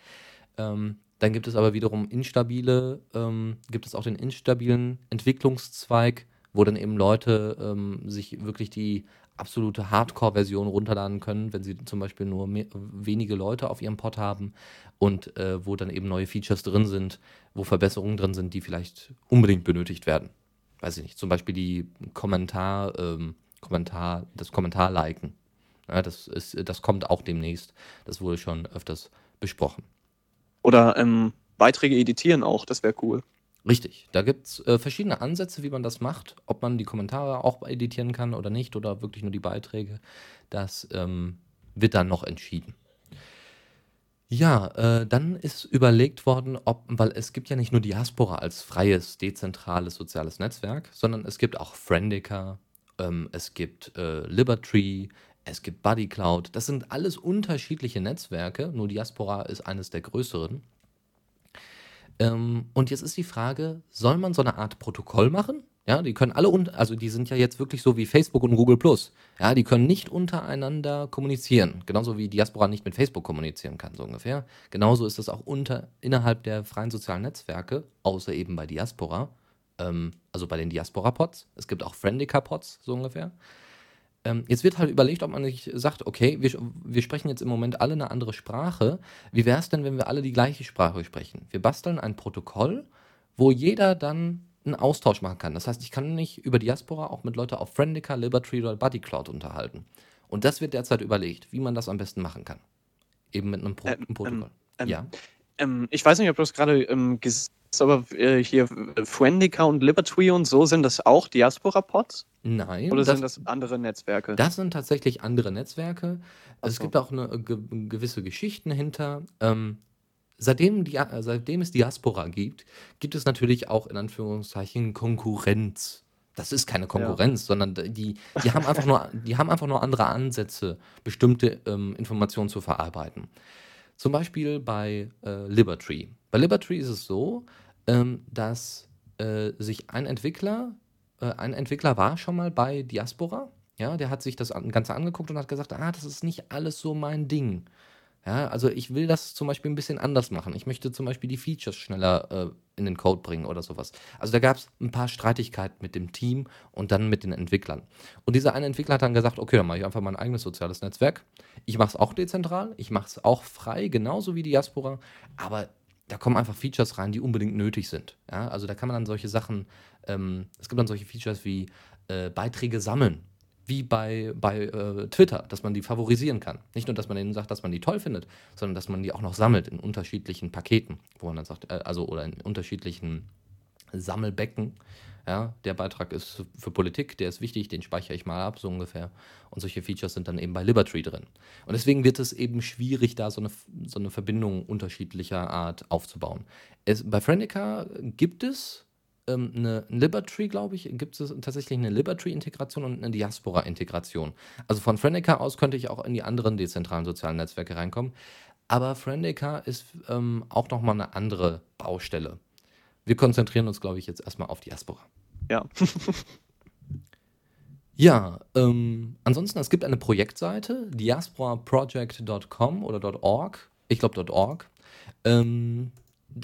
Ähm, dann gibt es aber wiederum instabile, ähm, gibt es auch den instabilen Entwicklungszweig, wo dann eben Leute ähm, sich wirklich die absolute Hardcore-Version runterladen können, wenn sie zum Beispiel nur mehr, wenige Leute auf ihrem Pod haben und äh, wo dann eben neue Features drin sind, wo Verbesserungen drin sind, die vielleicht unbedingt benötigt werden. Weiß ich nicht, zum Beispiel die Kommentar, ähm, Kommentar, das Kommentar-Liken. Ja, das, ist, das kommt auch demnächst. Das wurde schon öfters besprochen. Oder ähm, Beiträge editieren auch, das wäre cool. Richtig, da gibt es äh, verschiedene Ansätze, wie man das macht. Ob man die Kommentare auch editieren kann oder nicht oder wirklich nur die Beiträge, das ähm, wird dann noch entschieden. Ja, äh, dann ist überlegt worden, ob, weil es gibt ja nicht nur Diaspora als freies, dezentrales soziales Netzwerk, sondern es gibt auch Friendica, ähm, es gibt äh, Libertree, es gibt BuddyCloud. Das sind alles unterschiedliche Netzwerke, nur Diaspora ist eines der größeren. Ähm, und jetzt ist die Frage, soll man so eine Art Protokoll machen? Ja, die können alle, also die sind ja jetzt wirklich so wie Facebook und Google Plus. Ja, die können nicht untereinander kommunizieren. Genauso wie Diaspora nicht mit Facebook kommunizieren kann, so ungefähr. Genauso ist das auch unter, innerhalb der freien sozialen Netzwerke, außer eben bei Diaspora. Ähm, also bei den Diaspora-Pods. Es gibt auch Friendica-Pods, so ungefähr. Ähm, jetzt wird halt überlegt, ob man nicht sagt, okay, wir, wir sprechen jetzt im Moment alle eine andere Sprache. Wie wäre es denn, wenn wir alle die gleiche Sprache sprechen? Wir basteln ein Protokoll, wo jeder dann einen Austausch machen kann. Das heißt, ich kann mich über Diaspora auch mit Leuten auf Friendica, Liberty oder BuddyCloud unterhalten. Und das wird derzeit überlegt, wie man das am besten machen kann. Eben mit einem, Pro ähm, Protokoll. Ähm, ja. Ähm, ich weiß nicht, ob du das gerade ähm, gesagt hast, aber äh, hier Friendica und Liberty und so, sind das auch Diaspora-Pods? Nein. Oder das, sind das andere Netzwerke? Das sind tatsächlich andere Netzwerke. So. Es gibt auch eine, ge gewisse Geschichten hinter. Ähm, seitdem, die, seitdem es Diaspora gibt, gibt es natürlich auch in Anführungszeichen Konkurrenz. Das ist keine Konkurrenz, ja. sondern die, die, haben einfach nur, die haben einfach nur andere Ansätze, bestimmte ähm, Informationen zu verarbeiten. Zum Beispiel bei äh, Libertree. Bei Libertree ist es so, ähm, dass äh, sich ein Entwickler äh, ein Entwickler war schon mal bei Diaspora. Ja, der hat sich das Ganze angeguckt und hat gesagt, ah, das ist nicht alles so mein Ding. Ja, also ich will das zum Beispiel ein bisschen anders machen. Ich möchte zum Beispiel die Features schneller äh, in den Code bringen oder sowas. Also da gab es ein paar Streitigkeiten mit dem Team und dann mit den Entwicklern. Und dieser eine Entwickler hat dann gesagt, okay, dann mache ich einfach mein eigenes soziales Netzwerk. Ich mache es auch dezentral, ich mache es auch frei, genauso wie Diaspora, aber da kommen einfach Features rein, die unbedingt nötig sind. Ja, also da kann man dann solche Sachen, ähm, es gibt dann solche Features wie äh, Beiträge sammeln, wie bei, bei äh, Twitter, dass man die favorisieren kann. Nicht nur, dass man denen sagt, dass man die toll findet, sondern dass man die auch noch sammelt in unterschiedlichen Paketen, wo man dann sagt, äh, also oder in unterschiedlichen Sammelbecken. Ja, der Beitrag ist für Politik, der ist wichtig, den speichere ich mal ab, so ungefähr. Und solche Features sind dann eben bei Libertree drin. Und deswegen wird es eben schwierig, da so eine, so eine Verbindung unterschiedlicher Art aufzubauen. Es, bei Friendica gibt es ähm, eine Libertree, glaube ich, gibt es tatsächlich eine Libertree-Integration und eine Diaspora-Integration. Also von Friendica aus könnte ich auch in die anderen dezentralen sozialen Netzwerke reinkommen. Aber Friendica ist ähm, auch nochmal eine andere Baustelle. Wir konzentrieren uns, glaube ich, jetzt erstmal auf Diaspora. Ja. ja, ähm, ansonsten, es gibt eine Projektseite, diasporaproject.com oder .org. Ich glaube .org. Ähm,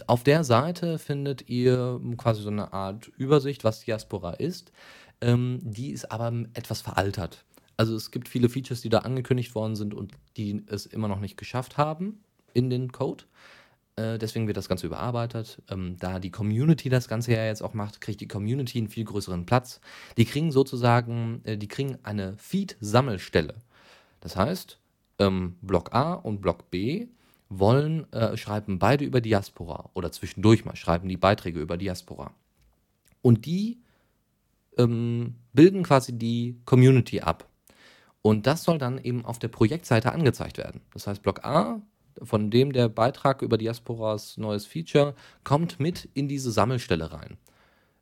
auf der Seite findet ihr quasi so eine Art Übersicht, was Diaspora ist. Ähm, die ist aber etwas veraltert. Also es gibt viele Features, die da angekündigt worden sind und die es immer noch nicht geschafft haben in den Code. Äh, deswegen wird das Ganze überarbeitet. Ähm, da die Community das Ganze ja jetzt auch macht, kriegt die Community einen viel größeren Platz. Die kriegen sozusagen, äh, die kriegen eine Feed-Sammelstelle. Das heißt, ähm, Block A und Block B wollen, äh, schreiben beide über Diaspora oder zwischendurch mal schreiben die Beiträge über Diaspora. Und die ähm, bilden quasi die Community ab. Und das soll dann eben auf der Projektseite angezeigt werden. Das heißt, Block A von dem der Beitrag über Diasporas neues Feature kommt mit in diese Sammelstelle rein.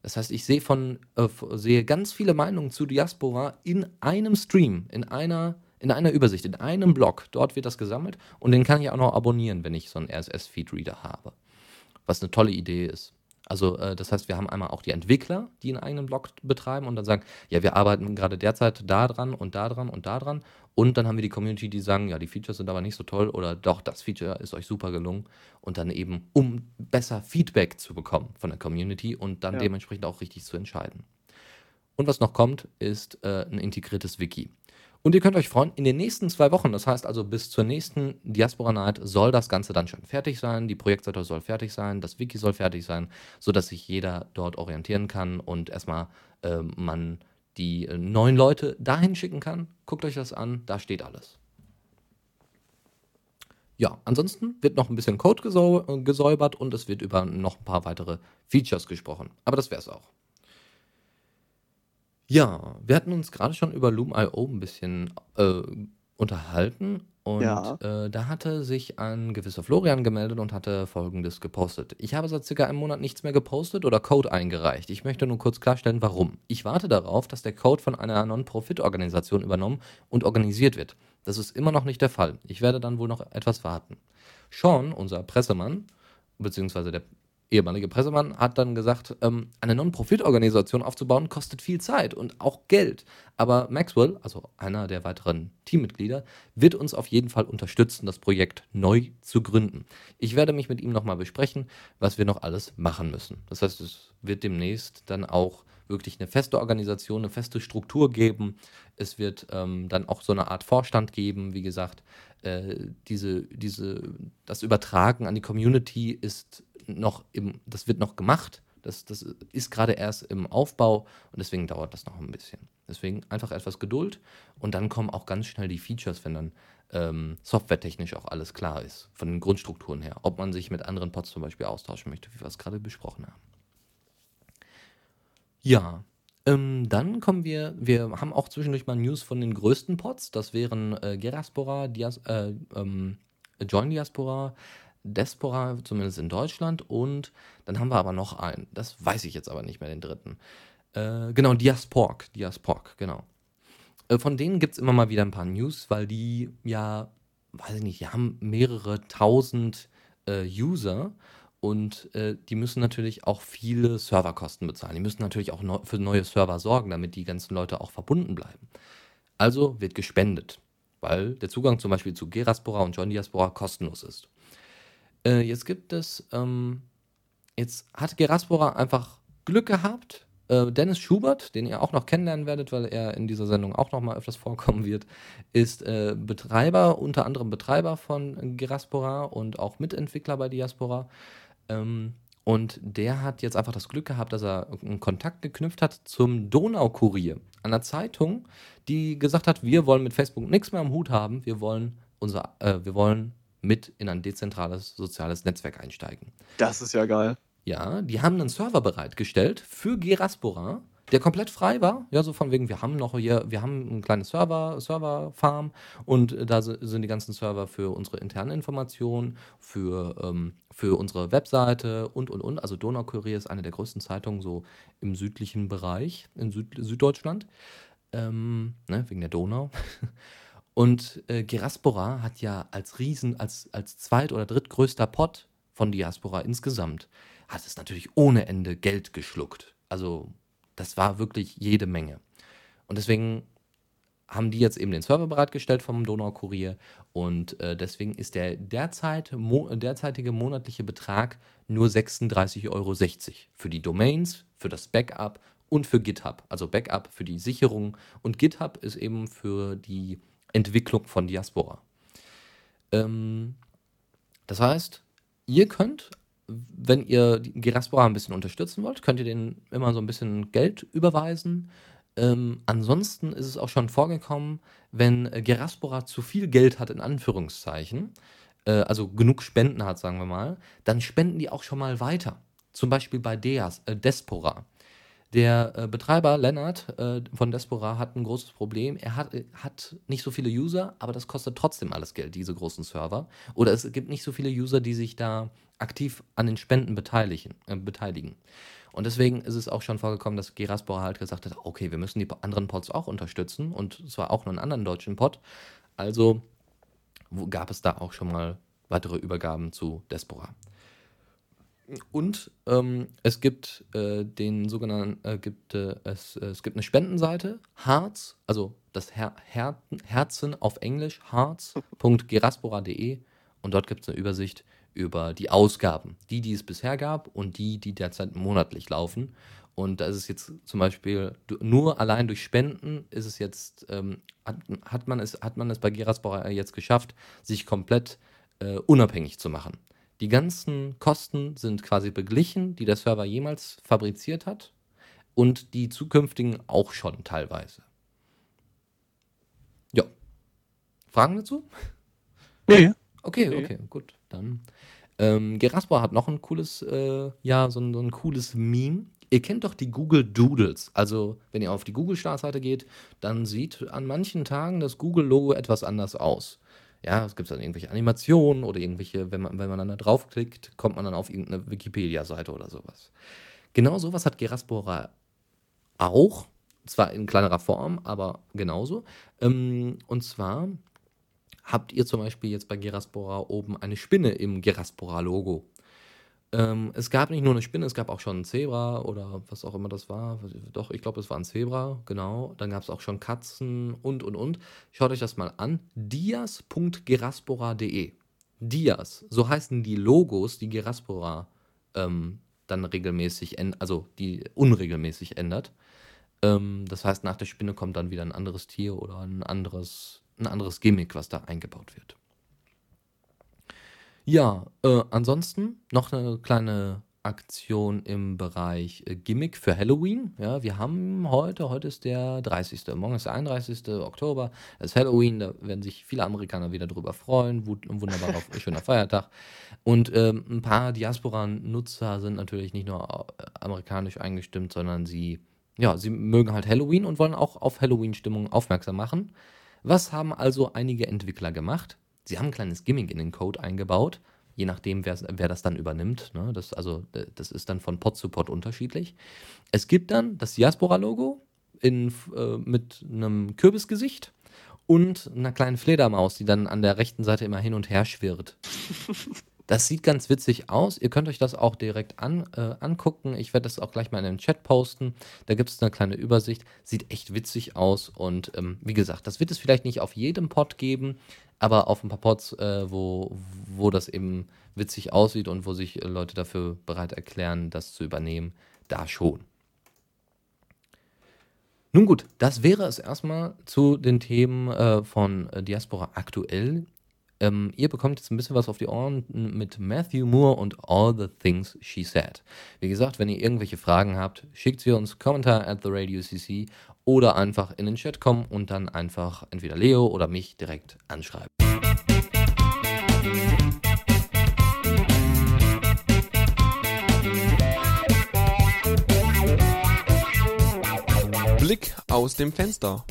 Das heißt, ich sehe von äh, sehe ganz viele Meinungen zu Diaspora in einem Stream, in einer in einer Übersicht, in einem Blog. Dort wird das gesammelt und den kann ich auch noch abonnieren, wenn ich so einen RSS-Feed-Reader habe. Was eine tolle Idee ist. Also äh, das heißt, wir haben einmal auch die Entwickler, die einen eigenen Blog betreiben und dann sagen, ja, wir arbeiten gerade derzeit da dran und da dran und da dran. Und dann haben wir die Community, die sagen, ja, die Features sind aber nicht so toll oder doch, das Feature ist euch super gelungen. Und dann eben, um besser Feedback zu bekommen von der Community und dann ja. dementsprechend auch richtig zu entscheiden. Und was noch kommt, ist äh, ein integriertes Wiki. Und ihr könnt euch freuen, in den nächsten zwei Wochen, das heißt also bis zur nächsten Diaspora Night, soll das Ganze dann schon fertig sein. Die Projektseite soll fertig sein, das Wiki soll fertig sein, sodass sich jeder dort orientieren kann und erstmal äh, man die äh, neuen Leute dahin schicken kann. Guckt euch das an, da steht alles. Ja, ansonsten wird noch ein bisschen Code gesäubert und es wird über noch ein paar weitere Features gesprochen. Aber das wäre es auch. Ja, wir hatten uns gerade schon über Loom.io ein bisschen äh, unterhalten und Ja. äh, da hatte sich ein gewisser Florian gemeldet und hatte Folgendes gepostet. Ich habe seit circa einem Monat nichts mehr gepostet oder Code eingereicht. Ich möchte nur kurz klarstellen, warum. Ich warte darauf, dass der Code von einer Non-Profit-Organisation übernommen und organisiert wird. Das ist immer noch nicht der Fall. Ich werde dann wohl noch etwas warten. Sean, unser Pressemann, beziehungsweise der ehemalige Pressemann, hat dann gesagt, ähm, eine Non-Profit-Organisation aufzubauen kostet viel Zeit und auch Geld. Aber Maxwell, also einer der weiteren Teammitglieder, wird uns auf jeden Fall unterstützen, das Projekt neu zu gründen. Ich werde mich mit ihm nochmal besprechen, was wir noch alles machen müssen. Das heißt, es wird demnächst dann auch wirklich eine feste Organisation, eine feste Struktur geben. Es wird ähm, dann auch so eine Art Vorstand geben, wie gesagt. Äh, diese, diese, das Übertragen an die Community ist noch im, das wird noch gemacht. Das, das ist gerade erst im Aufbau und deswegen dauert das noch ein bisschen. Deswegen einfach etwas Geduld und dann kommen auch ganz schnell die Features, wenn dann ähm, softwaretechnisch auch alles klar ist, von den Grundstrukturen her. Ob man sich mit anderen Pods zum Beispiel austauschen möchte, wie wir es gerade besprochen haben. Ja, ähm, dann kommen wir, wir haben auch zwischendurch mal News von den größten Pods. Das wären äh, Geraspora, Dias, äh, ähm, Join Diaspora, Despora, zumindest in Deutschland. Und dann haben wir aber noch einen. Das weiß ich jetzt aber nicht mehr, den dritten. Äh, genau, Diaspork. Diaspork, genau. Äh, von denen gibt es immer mal wieder ein paar News, weil die ja, weiß ich nicht, die haben mehrere tausend äh, User und äh, die müssen natürlich auch viele Serverkosten bezahlen. Die müssen natürlich auch neu, für neue Server sorgen, damit die ganzen Leute auch verbunden bleiben. Also wird gespendet, weil der Zugang zum Beispiel zu Geraspora und John Diaspora kostenlos ist. Äh, jetzt gibt es, ähm, jetzt hat Geraspora einfach Glück gehabt. Äh, Dennis Schubert, den ihr auch noch kennenlernen werdet, weil er in dieser Sendung auch noch mal öfters vorkommen wird, ist äh, Betreiber, unter anderem Betreiber von Geraspora und auch Mitentwickler bei Diaspora. Ähm, und der hat jetzt einfach das Glück gehabt, dass er einen Kontakt geknüpft hat zum Donaukurier, einer Zeitung, die gesagt hat, wir wollen mit Facebook nichts mehr am Hut haben, wir wollen unser, äh, wir wollen mit in ein dezentrales soziales Netzwerk einsteigen. Das ist ja geil. Ja, die haben einen Server bereitgestellt für Geraspora, der komplett frei war. Ja, so von wegen, wir haben noch hier, wir haben einen kleinen Server, Serverfarm und da sind die ganzen Server für unsere internen Informationen, für, ähm, für unsere Webseite und und und. Also Donaukurier ist eine der größten Zeitungen so im südlichen Bereich, in Süd Süddeutschland. Ähm, ne, wegen der Donau. Und äh, Geraspora hat ja als Riesen, als, als zweit- oder drittgrößter Pot von Diaspora insgesamt, hat es natürlich ohne Ende Geld geschluckt. Also das war wirklich jede Menge. Und deswegen haben die jetzt eben den Server bereitgestellt vom Donaukurier und äh, deswegen ist der derzeit, mo derzeitige monatliche Betrag nur 36,60 Euro für die Domains, für das Backup und für GitHub. Also Backup für die Sicherung und GitHub ist eben für die Entwicklung von Diaspora. Ähm, das heißt, ihr könnt, wenn ihr die Geraspora ein bisschen unterstützen wollt, könnt ihr denen immer so ein bisschen Geld überweisen. Ähm, ansonsten ist es auch schon vorgekommen, wenn Geraspora zu viel Geld hat, in Anführungszeichen, äh, also genug Spenden hat, sagen wir mal, dann spenden die auch schon mal weiter. Zum Beispiel bei Deas, äh, Despora. Der äh, Betreiber Lennart äh, von Despora hat ein großes Problem. Er hat, äh, hat nicht so viele User, aber das kostet trotzdem alles Geld, diese großen Server. Oder es gibt nicht so viele User, die sich da aktiv an den Spenden beteiligen. Äh, beteiligen. Und deswegen ist es auch schon vorgekommen, dass Geraspora halt gesagt hat, okay, wir müssen die anderen Pods auch unterstützen und zwar auch einen anderen deutschen Pod. Also gab es da auch schon mal weitere Übergaben zu Despora. Und ähm, es gibt äh, den sogenannten, äh, gibt, äh, es, äh, es gibt eine Spendenseite, Hearts, also das Her Her Herzen auf Englisch, hearts.geraspora.de und dort gibt es eine Übersicht über die Ausgaben, die, die es bisher gab und die, die derzeit monatlich laufen. Und da ist es jetzt zum Beispiel nur allein durch Spenden ist es jetzt, ähm, hat, hat, man es, hat man es bei Geraspora jetzt geschafft, sich komplett äh, unabhängig zu machen. Die ganzen Kosten sind quasi beglichen, die der Server jemals fabriziert hat und die zukünftigen auch schon teilweise. Ja. Fragen dazu? Nee. Okay, nee. okay, gut. Dann. Ähm, Geraspor hat noch ein cooles, äh, ja, so ein, so ein cooles Meme. Ihr kennt doch die Google Doodles. Also, wenn ihr auf die Google-Startseite geht, dann sieht an manchen Tagen das Google-Logo etwas anders aus. Ja, es gibt dann irgendwelche Animationen oder irgendwelche, wenn man, wenn man dann da draufklickt, kommt man dann auf irgendeine Wikipedia-Seite oder sowas. Genau sowas hat Geraspora auch, zwar in kleinerer Form, aber genauso. Ähm, und zwar habt ihr zum Beispiel jetzt bei Geraspora oben eine Spinne im Geraspora-Logo. Ähm, es gab nicht nur eine Spinne, es gab auch schon ein Zebra oder was auch immer das war. Doch, ich glaube, es war ein Zebra, genau. Dann gab es auch schon Katzen und, und, und. Schaut euch das mal an. dias.geraspora.de Dias, so heißen die Logos, die Geraspora ähm, dann regelmäßig, also die unregelmäßig ändert. Ähm, das heißt, nach der Spinne kommt dann wieder ein anderes Tier oder ein anderes, ein anderes Gimmick, was da eingebaut wird. Ja, äh, ansonsten noch eine kleine Aktion im Bereich äh, Gimmick für Halloween. Ja, wir haben heute, heute ist der 30. Morgen ist der 31. Oktober, es ist Halloween, da werden sich viele Amerikaner wieder drüber freuen. Ein wunderbarer, schöner Feiertag. Und ähm, ein paar Diaspora-Nutzer sind natürlich nicht nur äh, amerikanisch eingestimmt, sondern sie, ja, sie mögen halt Halloween und wollen auch auf Halloween-Stimmung aufmerksam machen. Was haben also einige Entwickler gemacht? Sie haben ein kleines Gimmick in den Code eingebaut, je nachdem, wer, wer das dann übernimmt. Ne? Das, also, das ist dann von Pod zu Pod unterschiedlich. Es gibt dann das Diaspora-Logo äh, mit einem Kürbisgesicht und einer kleinen Fledermaus, die dann an der rechten Seite immer hin und her schwirrt. Das sieht ganz witzig aus. Ihr könnt euch das auch direkt an, äh, angucken. Ich werde das auch gleich mal in den Chat posten. Da gibt es eine kleine Übersicht. Sieht echt witzig aus. Und ähm, wie gesagt, das wird es vielleicht nicht auf jedem Pod geben, aber auf ein paar Pods, äh, wo, wo das eben witzig aussieht und wo sich Leute dafür bereit erklären, das zu übernehmen, da schon. Nun gut, das wäre es erstmal zu den Themen äh, von Diaspora aktuell. Ähm, ihr bekommt jetzt ein bisschen was auf die Ohren mit Matthew Moore und All the Things She Said. Wie gesagt, wenn ihr irgendwelche Fragen habt, schickt sie uns Kommentar at the Radio CC oder einfach in den Chat kommen und dann einfach entweder Leo oder mich direkt anschreiben. Blick aus dem Fenster.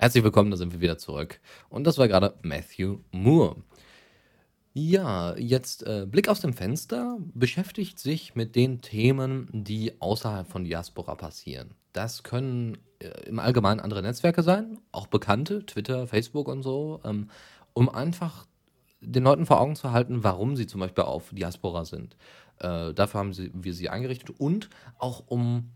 Herzlich willkommen, da sind wir wieder zurück. Und das war gerade Matthew Moore. Ja, jetzt äh, Blick aus dem Fenster beschäftigt sich mit den Themen, die außerhalb von Diaspora passieren. Das können äh, im Allgemeinen andere Netzwerke sein, auch bekannte, Twitter, Facebook und so, ähm, um einfach den Leuten vor Augen zu halten, warum sie zum Beispiel auf Diaspora sind. Äh, dafür haben sie, wir sie eingerichtet und auch um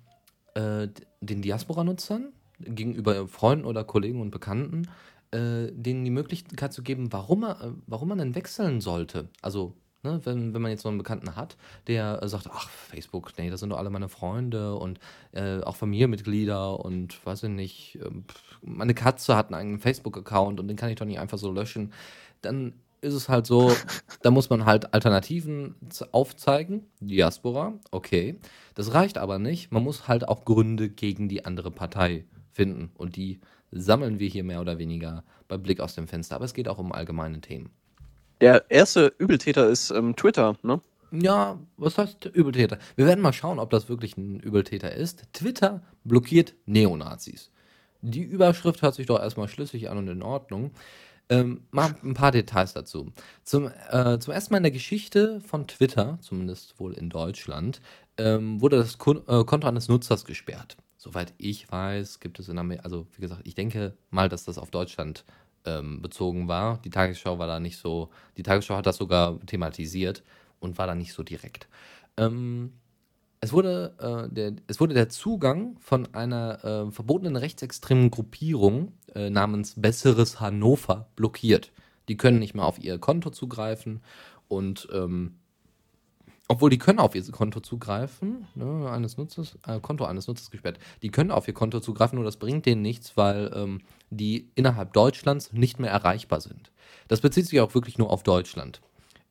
äh, den Diaspora-Nutzern gegenüber Freunden oder Kollegen und Bekannten, äh, denen die Möglichkeit zu geben, warum, man, äh, warum man denn wechseln sollte. Also, ne, wenn, wenn man jetzt so einen Bekannten hat, der äh, sagt, ach, Facebook, nee, das sind doch alle meine Freunde und äh, auch Familienmitglieder und weiß ich nicht, ähm, meine Katze hat einen Facebook-Account und den kann ich doch nicht einfach so löschen, dann ist es halt so, da muss man halt Alternativen aufzeigen. Diaspora, okay. Das reicht aber nicht. Man muss halt auch Gründe gegen die andere Partei finden. Und die sammeln wir hier mehr oder weniger bei Blick aus dem Fenster. Aber es geht auch um allgemeine Themen. Der erste Übeltäter ist ähm, Twitter, ne? Ja, was heißt Übeltäter? Wir werden mal schauen, ob das wirklich ein Übeltäter ist. Twitter blockiert Neonazis. Die Überschrift hört sich doch erstmal schlüssig an und in Ordnung. Ähm, mal ein paar Details dazu. Zum, äh, zum ersten Mal in der Geschichte von Twitter, zumindest wohl in Deutschland, ähm, wurde das Kon äh, Konto eines Nutzers gesperrt. Soweit ich weiß, gibt es in Amerika, also wie gesagt, ich denke mal, dass das auf Deutschland ähm, bezogen war. Die Tagesschau war da nicht so, die Tagesschau hat das sogar thematisiert und war da nicht so direkt. Ähm, es wurde, äh, der, es wurde der Zugang von einer äh, verbotenen rechtsextremen Gruppierung äh, namens Besseres Hannover blockiert. Die können nicht mehr auf ihr Konto zugreifen und ähm, obwohl die können auf ihr Konto zugreifen, ne, eines Nutzers, äh, Konto eines Nutzers gesperrt. Die können auf ihr Konto zugreifen, nur das bringt denen nichts, weil ähm, die innerhalb Deutschlands nicht mehr erreichbar sind. Das bezieht sich auch wirklich nur auf Deutschland.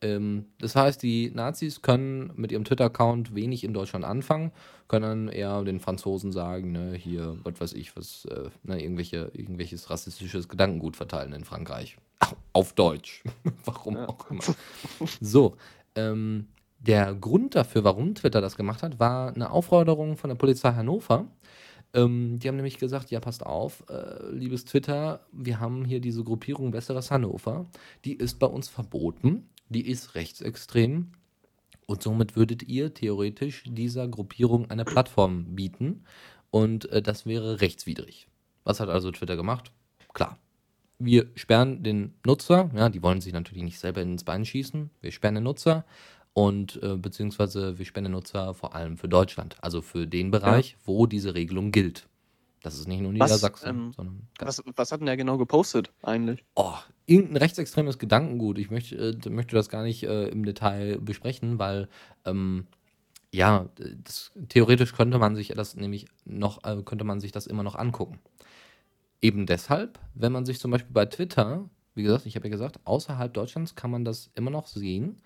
Ähm, das heißt, die Nazis können mit ihrem Twitter-Account wenig in Deutschland anfangen, können eher den Franzosen sagen, ne, hier, was weiß ich, was, äh, ne, irgendwelche, irgendwelches rassistisches Gedankengut verteilen in Frankreich. Ach, auf Deutsch. Warum ja. auch immer. So, ähm, der Grund dafür, warum Twitter das gemacht hat, war eine Aufforderung von der Polizei Hannover. Ähm, die haben nämlich gesagt, ja, passt auf, äh, liebes Twitter, wir haben hier diese Gruppierung Besseres Hannover. Die ist bei uns verboten die ist rechtsextrem und somit würdet ihr theoretisch dieser Gruppierung eine Plattform bieten und äh, das wäre rechtswidrig. Was hat also Twitter gemacht? Klar. Wir sperren den Nutzer, ja, die wollen sich natürlich nicht selber ins Bein schießen. Wir sperren den Nutzer und äh, beziehungsweise wir sperren den Nutzer vor allem für Deutschland, also für den Bereich, ja. wo diese Regelung gilt. Das ist nicht nur Niedersachsen, ähm, sondern. Was, was, hat denn der genau gepostet eigentlich? Oh, irgendein rechtsextremes Gedankengut. Ich möchte, äh, möchte das gar nicht äh, im Detail besprechen, weil ähm, ja, das, theoretisch könnte man sich das nämlich noch, äh, könnte man sich das immer noch angucken. Eben deshalb, wenn man sich zum Beispiel bei Twitter, wie gesagt, ich habe ja gesagt, außerhalb Deutschlands kann man das immer noch sehen.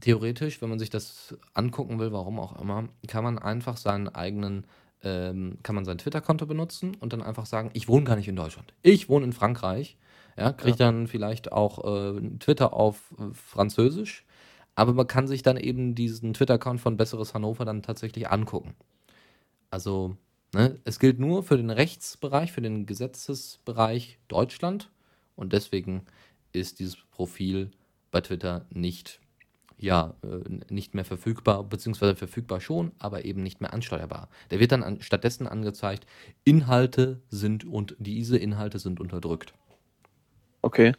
Theoretisch, wenn man sich das angucken will, warum auch immer, kann man einfach seinen eigenen ähm, kann man sein Twitter-Konto benutzen und dann einfach sagen, ich wohne gar nicht in Deutschland. Ich wohne in Frankreich. Ja, kriegt ja. dann vielleicht auch äh, Twitter auf äh, Französisch, aber man kann sich dann eben diesen Twitter-Account von Besseres Hannover dann tatsächlich angucken. Also, ne, es gilt nur für den Rechtsbereich, für den Gesetzesbereich Deutschland und deswegen ist dieses Profil bei Twitter nicht ja, äh, nicht mehr verfügbar, beziehungsweise verfügbar schon, aber eben nicht mehr ansteuerbar. Der wird dann an, stattdessen angezeigt, Inhalte sind und diese Inhalte sind unterdrückt. Okay.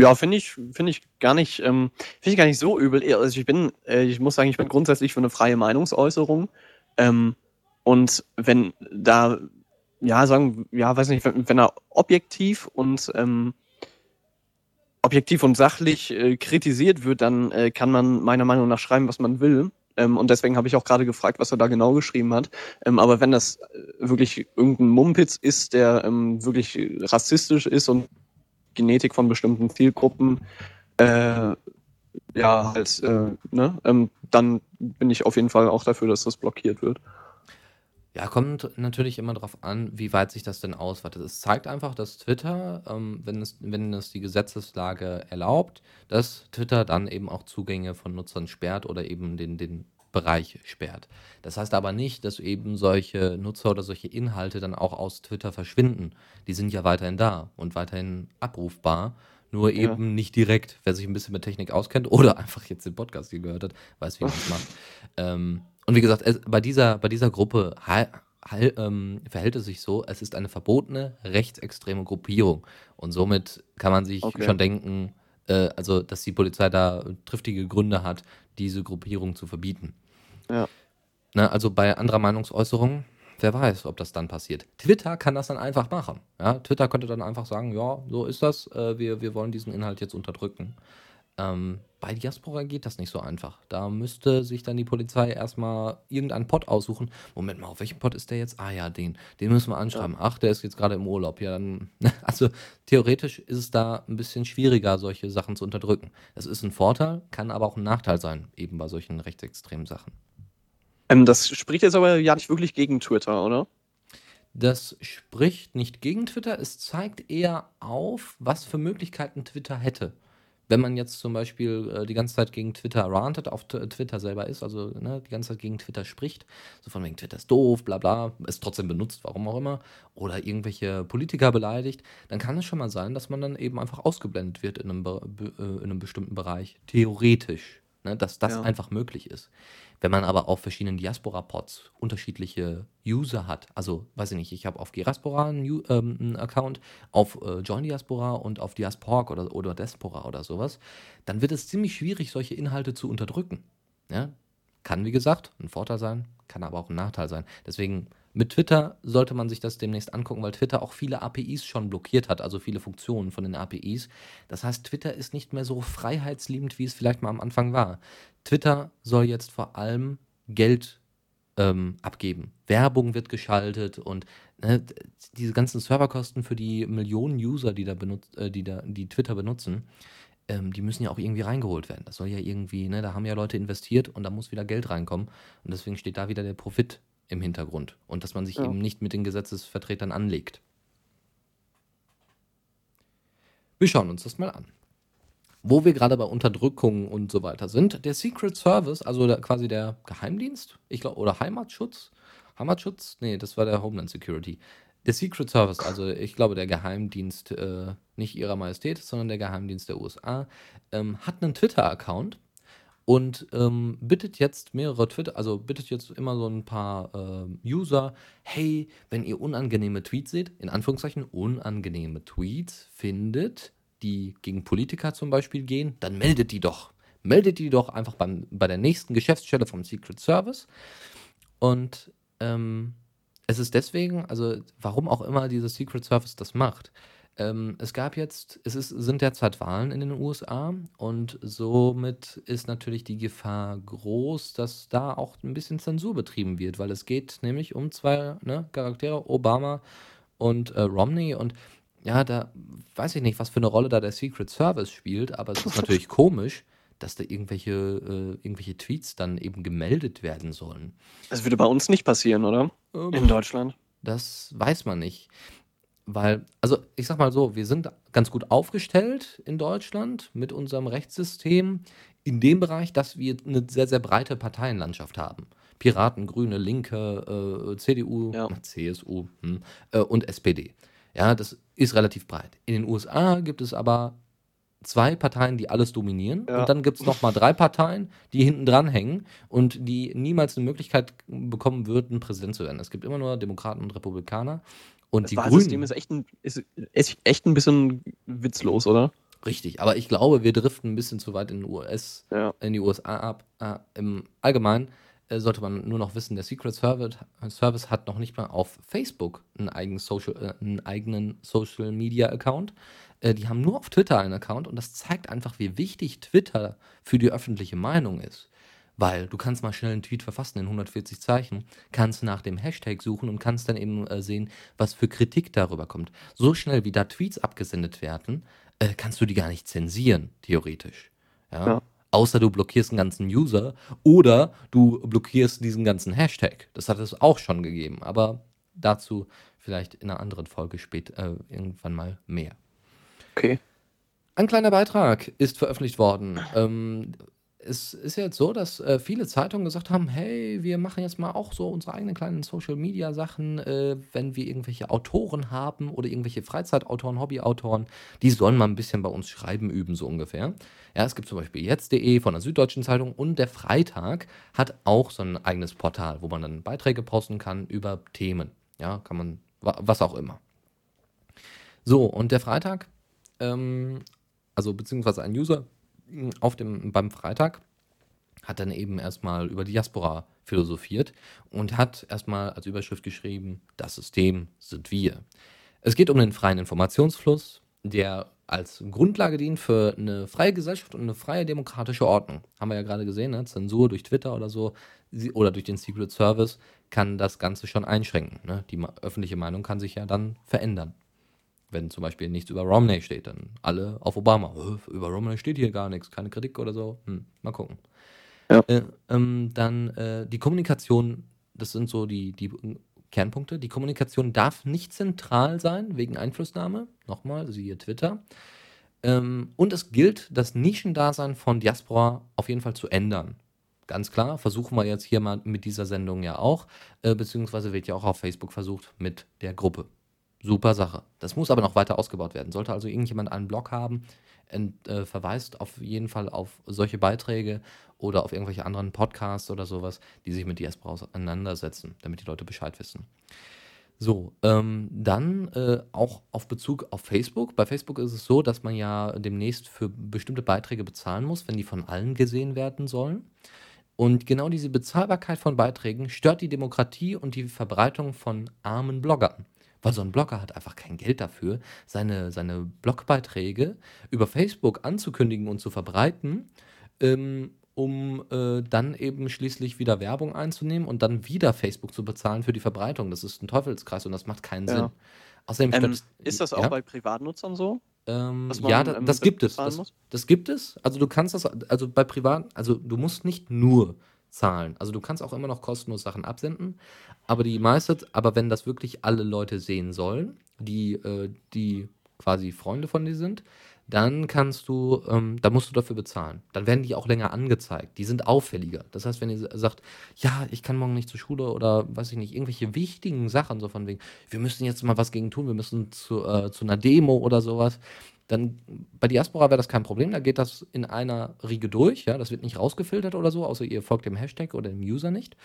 Ja, finde ich, finde ich gar nicht, ähm, finde ich gar nicht so übel. Also ich bin, äh, ich muss sagen, ich bin grundsätzlich für eine freie Meinungsäußerung. Ähm, und wenn da, ja, sagen, ja, weiß nicht, wenn, wenn er objektiv und ähm, objektiv und sachlich äh, kritisiert wird, dann äh, kann man meiner Meinung nach schreiben, was man will. Ähm, und deswegen habe ich auch gerade gefragt, was er da genau geschrieben hat. Ähm, aber wenn das äh, wirklich irgendein Mumpitz ist, der ähm, wirklich rassistisch ist und Genetik von bestimmten Zielgruppen äh, ja halt, ne, ähm, dann bin ich auf jeden Fall auch dafür, dass das blockiert wird. Ja, kommt natürlich immer darauf an, wie weit sich das denn ausweitet. Es zeigt einfach, dass Twitter, ähm, wenn, es, wenn es die Gesetzeslage erlaubt, dass Twitter dann eben auch Zugänge von Nutzern sperrt oder eben den, den Bereich sperrt. Das heißt aber nicht, dass eben solche Nutzer oder solche Inhalte dann auch aus Twitter verschwinden. Die sind ja weiterhin da und weiterhin abrufbar. Nur eben ja. nicht direkt. Wer sich ein bisschen mit Technik auskennt oder einfach jetzt den Podcast hier gehört hat, weiß, wie man das macht. Ähm, und wie gesagt, es, bei, dieser, bei dieser Gruppe ha, ha, ähm, verhält es sich so, es ist eine verbotene rechtsextreme Gruppierung. Und somit kann man sich okay. schon denken, äh, also dass die Polizei da triftige Gründe hat, diese Gruppierung zu verbieten. Ja. Na, also bei anderer Meinungsäußerung, wer weiß, ob das dann passiert. Twitter kann das dann einfach machen. Ja? Twitter könnte dann einfach sagen, ja, so ist das, äh, wir, wir wollen diesen Inhalt jetzt unterdrücken. Ähm, bei Diaspora geht das nicht so einfach. Da müsste sich dann die Polizei erstmal irgendeinen Pod aussuchen. Moment mal, auf welchem Pod ist der jetzt? Ah ja, den. Den müssen wir anschreiben. Ach, der ist jetzt gerade im Urlaub. Ja, dann. Also theoretisch ist es da ein bisschen schwieriger, solche Sachen zu unterdrücken. Das ist ein Vorteil, kann aber auch ein Nachteil sein, eben bei solchen rechtsextremen Sachen. Ähm, das spricht jetzt aber ja nicht wirklich gegen Twitter, oder? Das spricht nicht gegen Twitter, es zeigt eher auf, was für Möglichkeiten Twitter hätte wenn man jetzt zum Beispiel äh, die ganze Zeit gegen Twitter rantet, auf Twitter selber ist, also ne, die ganze Zeit gegen Twitter spricht, so von wegen Twitter ist doof, bla bla, es trotzdem benutzt, warum auch immer, oder irgendwelche Politiker beleidigt, dann kann es schon mal sein, dass man dann eben einfach ausgeblendet wird in einem, Be äh, in einem bestimmten Bereich, theoretisch, ne, dass das ja. einfach möglich ist. Wenn man aber auf verschiedenen Diaspora-Pods unterschiedliche User hat, also weiß ich nicht, ich habe auf Diaspora einen, ähm, einen, Account, auf äh, Join Diaspora und auf Diasporg oder, oder Diaspora oder sowas, dann wird es ziemlich schwierig, solche Inhalte zu unterdrücken. Ja? Kann, wie gesagt, ein Vorteil sein, kann aber auch ein Nachteil sein. Deswegen mit Twitter sollte man sich das demnächst angucken, weil Twitter auch viele APIs schon blockiert hat, also viele Funktionen von den APIs. Das heißt, Twitter ist nicht mehr so freiheitsliebend, wie es vielleicht mal am Anfang war. Twitter soll jetzt vor allem Geld ähm, abgeben. Werbung wird geschaltet und ne, diese ganzen Serverkosten für die Millionen User, die da benutzt, äh, die da, die Twitter benutzen, ähm, die müssen ja auch irgendwie reingeholt werden. Das soll ja irgendwie, ne, da haben ja Leute investiert und da muss wieder Geld reinkommen. Und deswegen steht da wieder der Profit im Hintergrund und dass man sich ja. eben nicht mit den Gesetzesvertretern anlegt. Wir schauen uns das mal an. Wo wir gerade bei Unterdrückung und so weiter sind, der Secret Service, also der, quasi der Geheimdienst, ich glaube, oder Heimatschutz, Heimatschutz, nee, das war der Homeland Security. Der Secret Service, also ich glaube der Geheimdienst äh, nicht ihrer Majestät, sondern der Geheimdienst der USA, ähm, hat einen Twitter-Account und ähm, bittet jetzt mehrere Twitter, also bittet jetzt immer so ein paar äh, User, hey, wenn ihr unangenehme Tweets seht, in Anführungszeichen unangenehme Tweets findet, die gegen Politiker zum Beispiel gehen, dann meldet die doch. Meldet die doch einfach beim, bei der nächsten Geschäftsstelle vom Secret Service. Und ähm, es ist deswegen, also warum auch immer dieses Secret Service das macht, ähm, es gab jetzt, es ist, sind derzeit Wahlen in den USA und somit ist natürlich die Gefahr groß, dass da auch ein bisschen Zensur betrieben wird, weil es geht nämlich um zwei ne, Charaktere, Obama und äh, Romney und ja, da weiß ich nicht, was für eine Rolle da der Secret Service spielt, aber es ist natürlich komisch, dass da irgendwelche, äh, irgendwelche Tweets dann eben gemeldet werden sollen. Das würde bei uns nicht passieren, oder? Ähm, in Deutschland. Das weiß man nicht. Weil, also ich sag mal so, wir sind ganz gut aufgestellt in Deutschland mit unserem Rechtssystem in dem Bereich, dass wir eine sehr, sehr breite Parteienlandschaft haben. Piraten, Grüne, Linke, äh, CDU, ja. CSU hm, äh, und SPD. Ja, das ist relativ breit. In den USA gibt es aber zwei Parteien, die alles dominieren. Ja. Und dann gibt es nochmal drei Parteien, die hinten dran hängen und die niemals eine Möglichkeit bekommen würden, Präsident zu werden. Es gibt immer nur Demokraten und Republikaner. Und das die Wahlsystem ist echt, ein, ist, ist echt ein bisschen witzlos, oder? Richtig, aber ich glaube, wir driften ein bisschen zu weit in, US, ja. in die USA ab. Äh, Im Allgemeinen äh, sollte man nur noch wissen, der Secret Service, Service hat noch nicht mal auf Facebook einen eigenen Social, äh, einen eigenen Social Media Account. Äh, die haben nur auf Twitter einen Account und das zeigt einfach, wie wichtig Twitter für die öffentliche Meinung ist. Weil du kannst mal schnell einen Tweet verfassen in 140 Zeichen, kannst nach dem Hashtag suchen und kannst dann eben äh, sehen, was für Kritik darüber kommt. So schnell wie da Tweets abgesendet werden, äh, kannst du die gar nicht zensieren, theoretisch. Ja? ja. Außer du blockierst einen ganzen User oder du blockierst diesen ganzen Hashtag. Das hat es auch schon gegeben, aber dazu vielleicht in einer anderen Folge spät äh, irgendwann mal mehr. Okay. Ein kleiner Beitrag ist veröffentlicht worden. Ähm, es ist jetzt so, dass äh, viele Zeitungen gesagt haben, hey, wir machen jetzt mal auch so unsere eigenen kleinen Social-Media-Sachen, äh, wenn wir irgendwelche Autoren haben oder irgendwelche Freizeitautoren, Hobbyautoren, die sollen mal ein bisschen bei uns schreiben üben, so ungefähr. Ja, es gibt zum Beispiel jetzt.de von der Süddeutschen Zeitung und der Freitag hat auch so ein eigenes Portal, wo man dann Beiträge posten kann über Themen. Ja, kann man, was auch immer. So, und der Freitag, ähm, also beziehungsweise ein User auf dem, beim Freitag hat dann eben erstmal über Diaspora philosophiert und hat erstmal als Überschrift geschrieben, das System sind wir. Es geht um den freien Informationsfluss, der als Grundlage dient für eine freie Gesellschaft und eine freie demokratische Ordnung. Haben wir ja gerade gesehen, ne? Zensur durch Twitter oder so oder durch den Secret Service kann das Ganze schon einschränken. Ne? Die öffentliche Meinung kann sich ja dann verändern wenn zum Beispiel nichts über Romney steht, dann alle auf Obama. Über Romney steht hier gar nichts, keine Kritik oder so. Hm, mal gucken. Ja. Äh, ähm, dann äh, die Kommunikation, das sind so die, die Kernpunkte. Die Kommunikation darf nicht zentral sein wegen Einflussnahme. Nochmal, siehe Twitter. Ähm, und es gilt, das Nischendasein von Diaspora auf jeden Fall zu ändern. Ganz klar, versuchen wir jetzt hier mal mit dieser Sendung ja auch, äh, beziehungsweise wird ja auch auf Facebook versucht mit der Gruppe. Super Sache. Das muss aber noch weiter ausgebaut werden. Sollte also irgendjemand einen Blog haben, ent, äh, verweist auf jeden Fall auf solche Beiträge oder auf irgendwelche anderen Podcasts oder sowas, die sich mit Diaspora auseinandersetzen, damit die Leute Bescheid wissen. So, ähm, dann äh, auch auf Bezug auf Facebook. Bei Facebook ist es so, dass man ja demnächst für bestimmte Beiträge bezahlen muss, wenn die von allen gesehen werden sollen. Und genau diese Bezahlbarkeit von Beiträgen stört die Demokratie und die Verbreitung von armen Bloggern. Weil so ein Blogger hat einfach kein Geld dafür, seine, seine Blogbeiträge über Facebook anzukündigen und zu verbreiten, ähm, um äh, dann eben schließlich wieder Werbung einzunehmen und dann wieder Facebook zu bezahlen für die Verbreitung. Das ist ein Teufelskreis und das macht keinen ja. Sinn. Außerdem ähm, ist das auch ja? bei Privatnutzern so? Ähm, ja, da, das gibt es. Das, das, gibt es. Also du kannst das, also bei Privaten, also du musst nicht nur zahlen. Also du kannst auch immer noch kostenlos Sachen absenden, aber die meiste, aber wenn das wirklich alle Leute sehen sollen, die, äh, die quasi Freunde von dir sind, dann kannst du, ähm, da musst du dafür bezahlen. Dann werden die auch länger angezeigt. Die sind auffälliger. Das heißt, wenn ihr sagt, ja, ich kann morgen nicht zur Schule oder weiß ich nicht, irgendwelche wichtigen Sachen, so von wegen, wir müssen jetzt mal was gegen tun, wir müssen zu, äh, zu einer Demo oder sowas, dann bei Diaspora wäre das kein Problem, da geht das in einer Riege durch, ja, das wird nicht rausgefiltert oder so, außer ihr folgt dem Hashtag oder dem User nicht.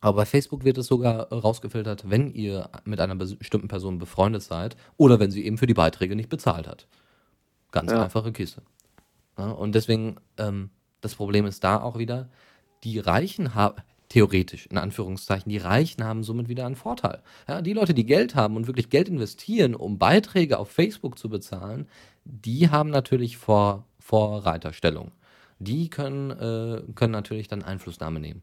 Aber bei Facebook wird es sogar rausgefiltert, wenn ihr mit einer bestimmten Person befreundet seid oder wenn sie eben für die Beiträge nicht bezahlt hat. Ganz ja. einfache Kiste. Ja, und deswegen, ähm, das Problem ist da auch wieder, die Reichen haben, theoretisch, in Anführungszeichen, die Reichen haben somit wieder einen Vorteil. Ja, die Leute, die Geld haben und wirklich Geld investieren, um Beiträge auf Facebook zu bezahlen, die haben natürlich Vor Vorreiterstellung. Die können, äh, können natürlich dann Einflussnahme nehmen.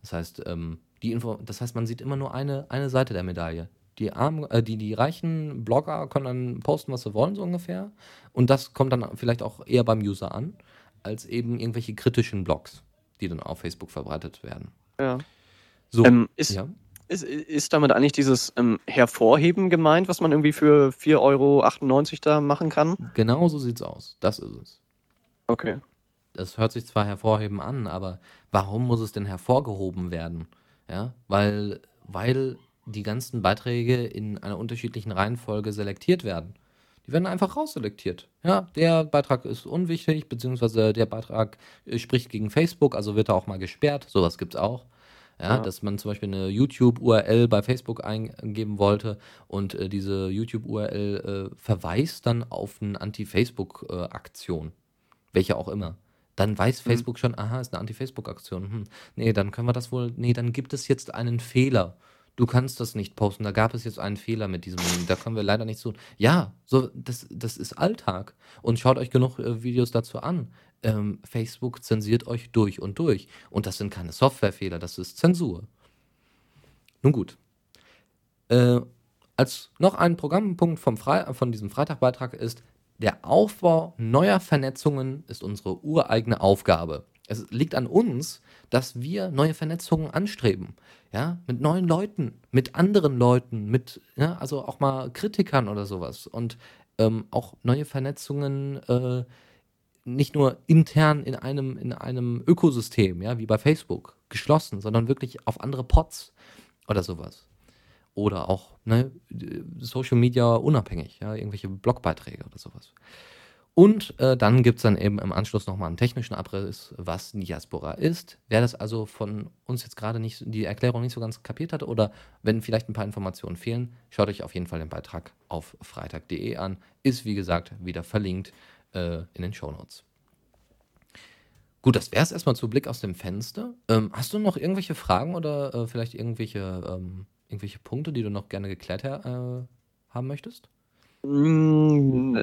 Das heißt, ähm, die Info das heißt, man sieht immer nur eine, eine Seite der Medaille. Die, armen, äh, die, die reichen Blogger können dann posten, was sie wollen, so ungefähr. Und das kommt dann vielleicht auch eher beim User an, als eben irgendwelche kritischen Blogs, die dann auf Facebook verbreitet werden. Ja. So, ähm, ist, ja. Ist, ist damit eigentlich dieses ähm, Hervorheben gemeint, was man irgendwie für 4,98 Euro da machen kann? Genau so sieht's aus. Das ist es. Okay. Das hört sich zwar hervorheben an, aber warum muss es denn hervorgehoben werden? Ja, weil, weil die ganzen Beiträge in einer unterschiedlichen Reihenfolge selektiert werden. Die werden einfach rausselektiert. Ja, der Beitrag ist unwichtig, beziehungsweise der Beitrag äh, spricht gegen Facebook, also wird er auch mal gesperrt. Sowas gibt es auch. Ja, ja, dass man zum Beispiel eine YouTube-URL bei Facebook eingeben wollte und äh, diese YouTube-URL äh, verweist dann auf eine Anti-Facebook-Aktion. Äh, welche auch immer. Dann weiß mhm. Facebook schon, aha, ist eine Anti-Facebook-Aktion. Hm. Nee, dann können wir das wohl, nee, dann gibt es jetzt einen Fehler du kannst das nicht posten, da gab es jetzt einen Fehler mit diesem, da können wir leider nicht so. Ja, so, das, das ist Alltag. Und schaut euch genug äh, Videos dazu an. Ähm, Facebook zensiert euch durch und durch. Und das sind keine Softwarefehler, das ist Zensur. Nun gut. Äh, als noch ein Programmpunkt vom Fre von diesem Freitagbeitrag ist, der Aufbau neuer Vernetzungen ist unsere ureigene Aufgabe. Es liegt an uns, dass wir neue Vernetzungen anstreben. Ja, mit neuen Leuten, mit anderen Leuten, mit, ja, also auch mal Kritikern oder sowas. Und ähm, auch neue Vernetzungen äh, nicht nur intern in einem, in einem Ökosystem, ja, wie bei Facebook, geschlossen, sondern wirklich auf andere Pods oder sowas. Oder auch ne, Social Media unabhängig, ja, irgendwelche Blogbeiträge oder sowas. Und äh, dann gibt es dann eben im Anschluss nochmal einen technischen Abriss, was Diaspora ist. Wer das also von uns jetzt gerade nicht, die Erklärung nicht so ganz kapiert hat oder wenn vielleicht ein paar Informationen fehlen, schaut euch auf jeden Fall den Beitrag auf freitag.de an. Ist wie gesagt wieder verlinkt äh, in den Shownotes. Gut, das wäre es erstmal zu Blick aus dem Fenster. Ähm, hast du noch irgendwelche Fragen oder äh, vielleicht irgendwelche, ähm, irgendwelche Punkte, die du noch gerne geklärt äh, haben möchtest? Mm,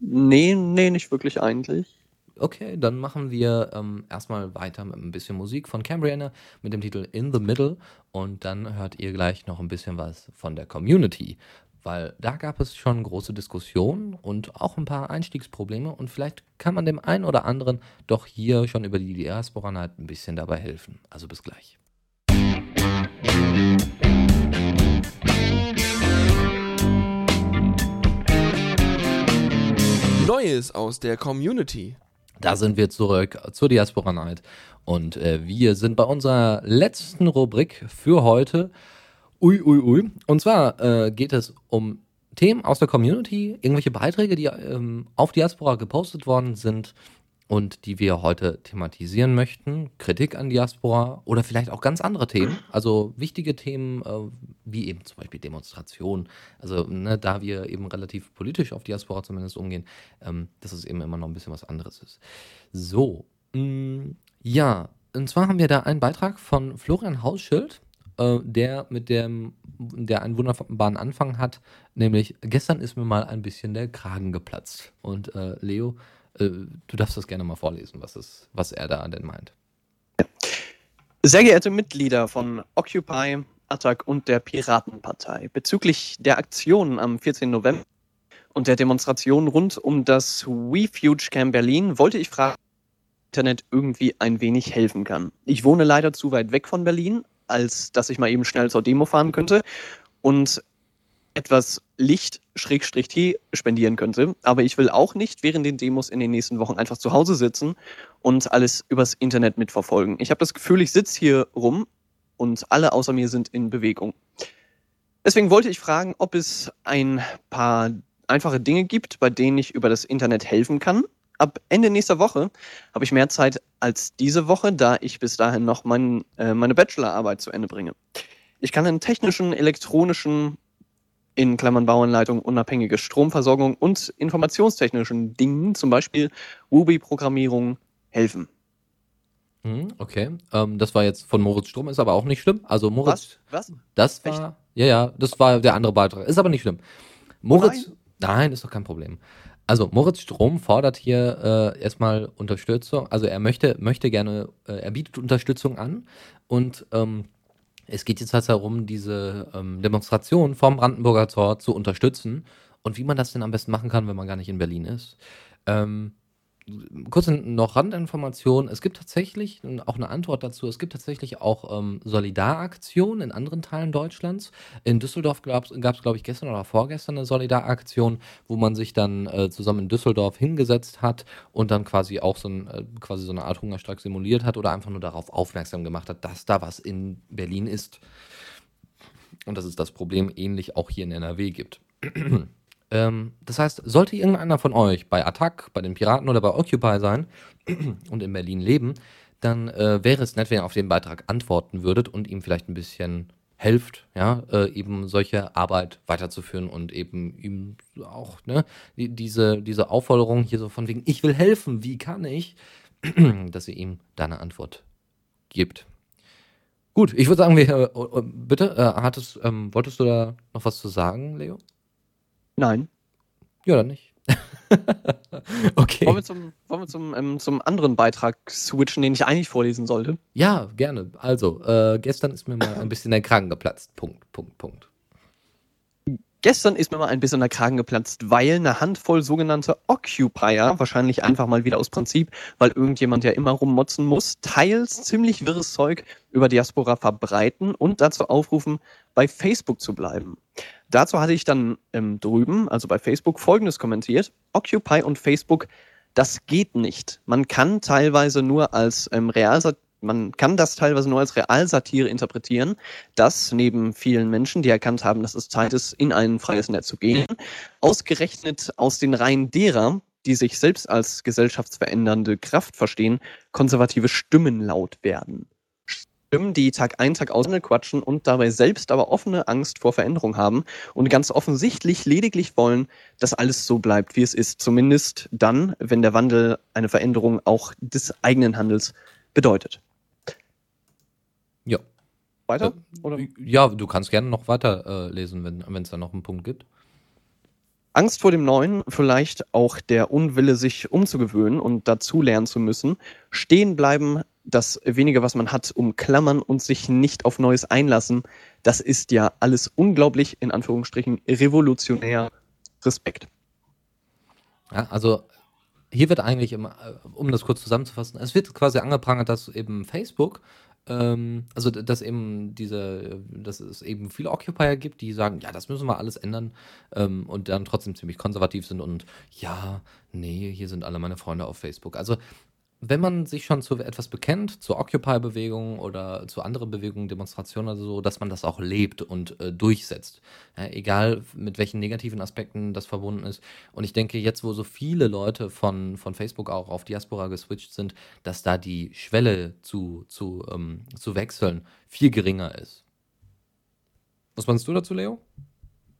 nee, nee, nicht wirklich eigentlich. Okay, dann machen wir ähm, erstmal weiter mit ein bisschen Musik von Cambriana mit dem Titel In the Middle und dann hört ihr gleich noch ein bisschen was von der Community, weil da gab es schon große Diskussionen und auch ein paar Einstiegsprobleme und vielleicht kann man dem einen oder anderen doch hier schon über die Diaspora Night ein bisschen dabei helfen. Also bis gleich. Neues aus der Community. Da sind wir zurück zur Diaspora Night. Und äh, wir sind bei unserer letzten Rubrik für heute. Ui, ui, ui. Und zwar äh, geht es um Themen aus der Community, irgendwelche Beiträge, die ähm, auf Diaspora gepostet worden sind und die wir heute thematisieren möchten. Kritik an Diaspora oder vielleicht auch ganz andere Themen. Also wichtige Themen äh, wie eben zum Beispiel Demonstration. Also ne, da wir eben relativ politisch auf Diaspora zumindest umgehen, ähm, dass es eben immer noch ein bisschen was anderes ist. So, mh, mm, ja, und zwar haben wir da einen Beitrag von Florian Hausschild, äh, der mit dem, der einen wunderbaren Anfang hat, nämlich gestern ist mir mal ein bisschen der Kragen geplatzt. Und äh, Leo, du darfst das gerne mal vorlesen, was, ist, was er da denn meint. Sehr geehrte Mitglieder von Occupy, Attac und der Piratenpartei, bezüglich der Aktion am 14. November und der Demonstration rund um das WeFuge Camp Berlin wollte ich fragen, ob Internet irgendwie ein wenig helfen kann. Ich wohne leider zu weit weg von Berlin, als dass ich mal eben schnell zur Demo fahren könnte. Und etwas Licht Schrägstrich Tee spendieren könnte. Aber ich will auch nicht während den Demos in den nächsten Wochen einfach zu Hause sitzen und alles übers Internet mitverfolgen. Ich habe das Gefühl, ich sitze hier rum und alle außer mir sind in Bewegung. Deswegen wollte ich fragen, ob es ein paar einfache Dinge gibt, bei denen ich über das Internet helfen kann. Ab Ende nächster Woche habe ich mehr Zeit als diese Woche, da ich bis dahin noch mein, äh, meine Bachelorarbeit zu Ende bringe. Ich kann in technischen, elektronischen in Klammern Bauanleitung, unabhängige Stromversorgung und informationstechnischen Dingen, zum Beispiel Ruby-Programmierung, helfen. Mhm, okay, ähm, das war jetzt von Moritz Strom, ist aber auch nicht schlimm. Also Moritz, was? was? Das war, Echt? ja, ja, das war der andere Beitrag. Ist aber nicht schlimm. Moritz, nein. nein, ist doch kein Problem. Also Moritz Strom fordert hier äh, erstmal Unterstützung. Also er möchte, möchte gerne, äh, er bietet Unterstützung an und ähm, es geht jetzt halt darum, diese ähm, Demonstration vom Brandenburger Tor zu unterstützen und wie man das denn am besten machen kann, wenn man gar nicht in Berlin ist. Ähm, kurz noch Randinformation. Es gibt tatsächlich auch eine Antwort dazu. Es gibt tatsächlich auch ähm, Solidaraktionen in anderen Teilen Deutschlands. In Düsseldorf gab es, glaube ich, gestern oder vorgestern eine Solidaraktion, wo man sich dann äh, zusammen in Düsseldorf hingesetzt hat und dann quasi auch so, ein, äh, quasi so eine Art Hungerstreik simuliert hat oder einfach nur darauf aufmerksam gemacht hat, dass da was in Berlin ist. Und dass es das Problem ähnlich auch hier in NRW gibt. Ähm, das heißt, sollte irgendeiner von euch bei Attack, bei den Piraten oder bei Occupy sein und in Berlin leben, dann äh, wäre es nett, wenn ihr auf den Beitrag antworten würdet und ihm vielleicht ein bisschen helft, ja, äh, eben solche Arbeit weiterzuführen und eben ihm auch, ne, die, diese, diese Aufforderung hier so von wegen, ich will helfen, wie kann ich, dass ihr ihm da eine Antwort gibt. Gut, ich würde sagen, wir, äh, bitte, äh, hattest, ähm, wolltest du da noch was zu sagen, Leo? Nein. Ja, dann nicht. okay. Wollen wir, zum, wollen wir zum, ähm, zum anderen Beitrag switchen, den ich eigentlich vorlesen sollte? Ja, gerne. Also, äh, gestern ist mir mal ein bisschen der Kragen geplatzt. Punkt, Punkt, Punkt. Gestern ist mir mal ein bisschen der Kragen geplatzt, weil eine Handvoll sogenannte Occupier, wahrscheinlich einfach mal wieder aus Prinzip, weil irgendjemand ja immer rummotzen muss, teils ziemlich wirres Zeug über Diaspora verbreiten und dazu aufrufen, bei Facebook zu bleiben. Dazu hatte ich dann ähm, drüben, also bei Facebook, folgendes kommentiert. Occupy und Facebook, das geht nicht. Man kann teilweise nur als ähm, Realsat man kann das teilweise nur als Realsatire interpretieren, dass neben vielen Menschen, die erkannt haben, dass es Zeit ist, in ein freies Netz zu gehen, ausgerechnet aus den Reihen derer, die sich selbst als gesellschaftsverändernde Kraft verstehen, konservative Stimmen laut werden. Stimmen, die Tag ein, Tag aus quatschen und dabei selbst aber offene Angst vor Veränderung haben und ganz offensichtlich lediglich wollen, dass alles so bleibt, wie es ist. Zumindest dann, wenn der Wandel eine Veränderung auch des eigenen Handels bedeutet. Ja. Weiter? Äh, oder? Ja, du kannst gerne noch weiter äh, lesen, wenn es da noch einen Punkt gibt. Angst vor dem Neuen, vielleicht auch der Unwille, sich umzugewöhnen und dazu lernen zu müssen, stehen bleiben, das wenige, was man hat, umklammern und sich nicht auf Neues einlassen, das ist ja alles unglaublich, in Anführungsstrichen, revolutionär. Respekt. Ja, also hier wird eigentlich, immer, äh, um das kurz zusammenzufassen, es wird quasi angeprangert, dass eben Facebook ähm, also dass eben diese, dass es eben viele Occupier gibt, die sagen, ja, das müssen wir alles ändern ähm, und dann trotzdem ziemlich konservativ sind und ja, nee, hier sind alle meine Freunde auf Facebook. Also wenn man sich schon zu etwas bekennt, zur Occupy-Bewegung oder zu anderen Bewegungen, Demonstrationen oder so, dass man das auch lebt und äh, durchsetzt. Ja, egal mit welchen negativen Aspekten das verbunden ist. Und ich denke, jetzt, wo so viele Leute von, von Facebook auch auf Diaspora geswitcht sind, dass da die Schwelle zu, zu, ähm, zu wechseln viel geringer ist. Was meinst du dazu, Leo?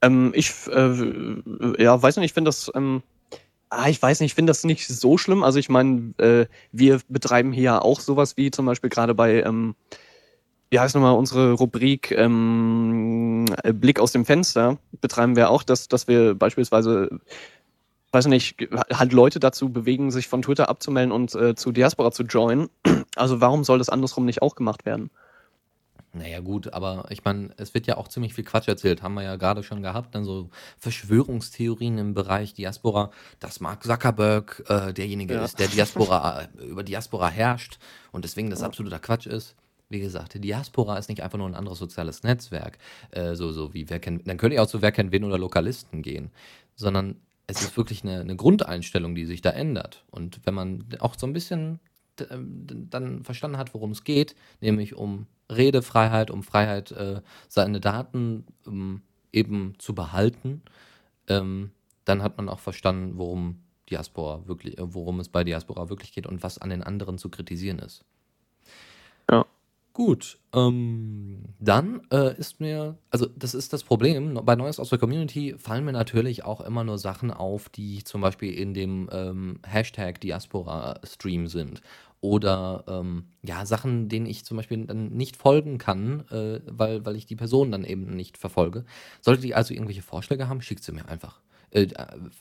Ähm, ich, äh, ja, weiß nicht, ich finde das. Ähm Ah, ich weiß nicht, ich finde das nicht so schlimm. Also ich meine, äh, wir betreiben hier auch sowas wie zum Beispiel gerade bei, ähm, wie heißt nochmal unsere Rubrik ähm, Blick aus dem Fenster, betreiben wir auch, dass, dass wir beispielsweise, weiß nicht, halt Leute dazu bewegen, sich von Twitter abzumelden und äh, zu Diaspora zu joinen. Also warum soll das andersrum nicht auch gemacht werden? Naja, gut, aber ich meine, es wird ja auch ziemlich viel Quatsch erzählt, haben wir ja gerade schon gehabt, dann so Verschwörungstheorien im Bereich Diaspora, dass Mark Zuckerberg äh, derjenige ja. ist, der Diaspora äh, über Diaspora herrscht und deswegen das absoluter Quatsch ist. Wie gesagt, die Diaspora ist nicht einfach nur ein anderes soziales Netzwerk, äh, so, so wie wer kennt, dann könnt ihr auch zu Wer kennt wen oder Lokalisten gehen, sondern es ist wirklich eine, eine Grundeinstellung, die sich da ändert. Und wenn man auch so ein bisschen dann verstanden hat, worum es geht, nämlich um Redefreiheit, um Freiheit, äh, seine Daten ähm, eben zu behalten, ähm, dann hat man auch verstanden, worum Diaspora wirklich, äh, worum es bei Diaspora wirklich geht und was an den anderen zu kritisieren ist. Ja. Gut, ähm, dann äh, ist mir, also das ist das Problem, bei Neues aus der Community fallen mir natürlich auch immer nur Sachen auf, die zum Beispiel in dem ähm, Hashtag Diaspora-Stream sind oder ähm, ja, Sachen, denen ich zum Beispiel dann nicht folgen kann, äh, weil, weil ich die Person dann eben nicht verfolge. Solltet ihr also irgendwelche Vorschläge haben, schickt sie mir einfach. Äh,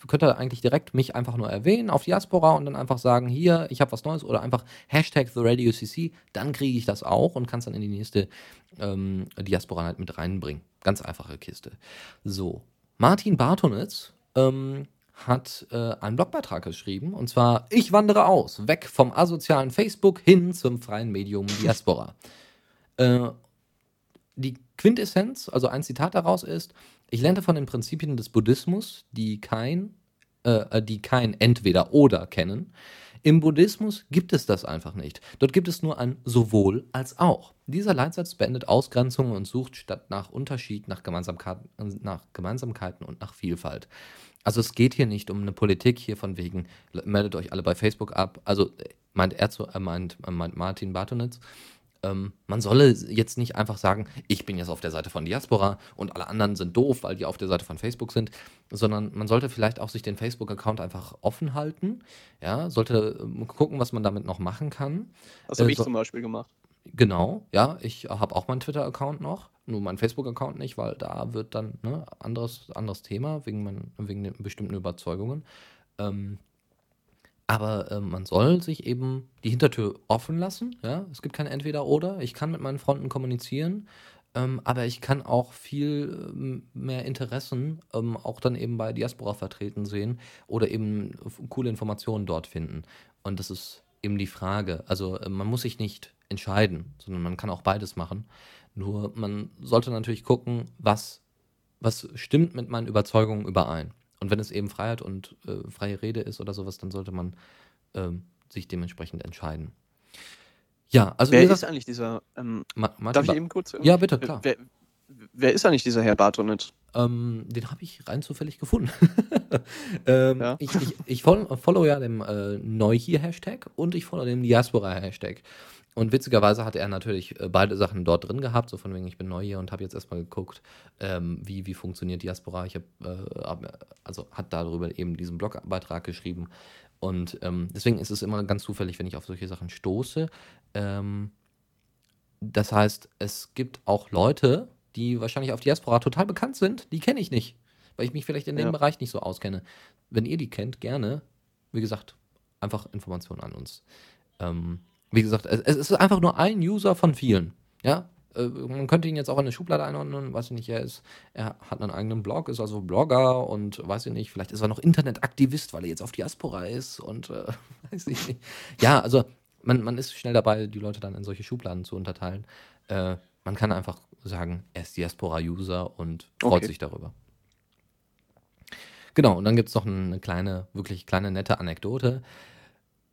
könnt ihr eigentlich direkt mich einfach nur erwähnen auf Diaspora und dann einfach sagen, hier, ich habe was Neues oder einfach Hashtag TheRadioCC, dann kriege ich das auch und kann es dann in die nächste ähm, Diaspora halt mit reinbringen. Ganz einfache Kiste. So, Martin Bartonitz ähm, hat äh, einen Blogbeitrag geschrieben und zwar Ich wandere aus, weg vom asozialen Facebook hin zum freien Medium Diaspora. äh, die Quintessenz, also ein Zitat daraus ist, ich lernte von den Prinzipien des Buddhismus, die kein, äh, die kein Entweder-Oder kennen. Im Buddhismus gibt es das einfach nicht. Dort gibt es nur ein sowohl als auch. Dieser Leitsatz beendet Ausgrenzungen und sucht statt nach Unterschied nach Gemeinsamkeiten, nach Gemeinsamkeiten und nach Vielfalt. Also es geht hier nicht um eine Politik hier von wegen, meldet euch alle bei Facebook ab. Also äh, meint er zu, äh, meint, äh, meint Martin Bartonitz, ähm, man solle jetzt nicht einfach sagen, ich bin jetzt auf der Seite von Diaspora und alle anderen sind doof, weil die auf der Seite von Facebook sind, sondern man sollte vielleicht auch sich den Facebook-Account einfach offen halten. Ja, sollte äh, gucken, was man damit noch machen kann. Das habe äh, ich so, zum Beispiel gemacht. Genau, ja, ich habe auch meinen Twitter-Account noch, nur meinen Facebook-Account nicht, weil da wird dann ne, anderes, anderes Thema wegen, mein, wegen bestimmten Überzeugungen. Ähm, aber äh, man soll sich eben die Hintertür offen lassen. Ja? Es gibt kein Entweder-Oder. Ich kann mit meinen Fronten kommunizieren, ähm, aber ich kann auch viel ähm, mehr Interessen ähm, auch dann eben bei Diaspora vertreten sehen oder eben coole Informationen dort finden. Und das ist eben die Frage. Also äh, man muss sich nicht entscheiden, sondern man kann auch beides machen. Nur man sollte natürlich gucken, was, was stimmt mit meinen Überzeugungen überein. Und wenn es eben Freiheit und äh, freie Rede ist oder sowas, dann sollte man ähm, sich dementsprechend entscheiden. Ja, also wer ist eigentlich dieser? Ähm, darf ich eben kurz? Ja, bitte, klar. Wer, wer ist eigentlich dieser Herr Bartonet? Ähm, den habe ich rein zufällig gefunden. ähm, ja. Ich, ich, ich follow ja dem äh, Neu-Hier-Hashtag und ich follow dem Diaspora-Hashtag. Und witzigerweise hat er natürlich äh, beide Sachen dort drin gehabt, so von wegen, ich bin neu hier und habe jetzt erstmal geguckt, ähm, wie, wie funktioniert Diaspora. Ich habe, äh, also hat darüber eben diesen Blogbeitrag geschrieben. Und ähm, deswegen ist es immer ganz zufällig, wenn ich auf solche Sachen stoße. Ähm, das heißt, es gibt auch Leute, die wahrscheinlich auf Diaspora total bekannt sind, die kenne ich nicht, weil ich mich vielleicht in dem ja. Bereich nicht so auskenne. Wenn ihr die kennt, gerne, wie gesagt, einfach Informationen an uns. Ähm, wie gesagt, es, es, ist einfach nur ein User von vielen. Ja, äh, man könnte ihn jetzt auch in eine Schublade einordnen, weiß ich nicht, er ist, er hat einen eigenen Blog, ist also Blogger und weiß ich nicht, vielleicht ist er noch Internetaktivist, weil er jetzt auf Diaspora ist und äh, weiß ich nicht. Ja, also man, man ist schnell dabei, die Leute dann in solche Schubladen zu unterteilen. Äh, man kann einfach sagen, er ist Diaspora-User und freut okay. sich darüber. Genau, und dann gibt es noch eine kleine, wirklich kleine nette Anekdote.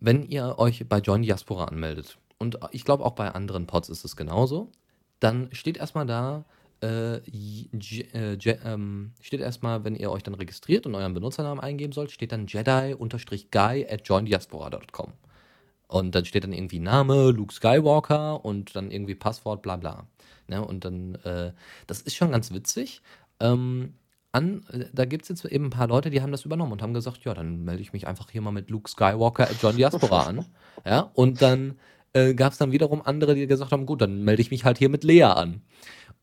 Wenn ihr euch bei Join Diaspora anmeldet, und ich glaube auch bei anderen Pods ist es genauso, dann steht erstmal da, äh, äh, ähm, steht erstmal, wenn ihr euch dann registriert und euren Benutzernamen eingeben sollt, steht dann Jedi-Guy at joindiaspora.com. Und dann steht dann irgendwie Name, Luke Skywalker und dann irgendwie Passwort, bla bla. Ne? Und dann, äh, das ist schon ganz witzig. Ähm, an, da gibt es jetzt eben ein paar Leute, die haben das übernommen und haben gesagt, ja, dann melde ich mich einfach hier mal mit Luke Skywalker at John Diaspora an. Ja, und dann äh, gab es dann wiederum andere, die gesagt haben, gut, dann melde ich mich halt hier mit Lea an.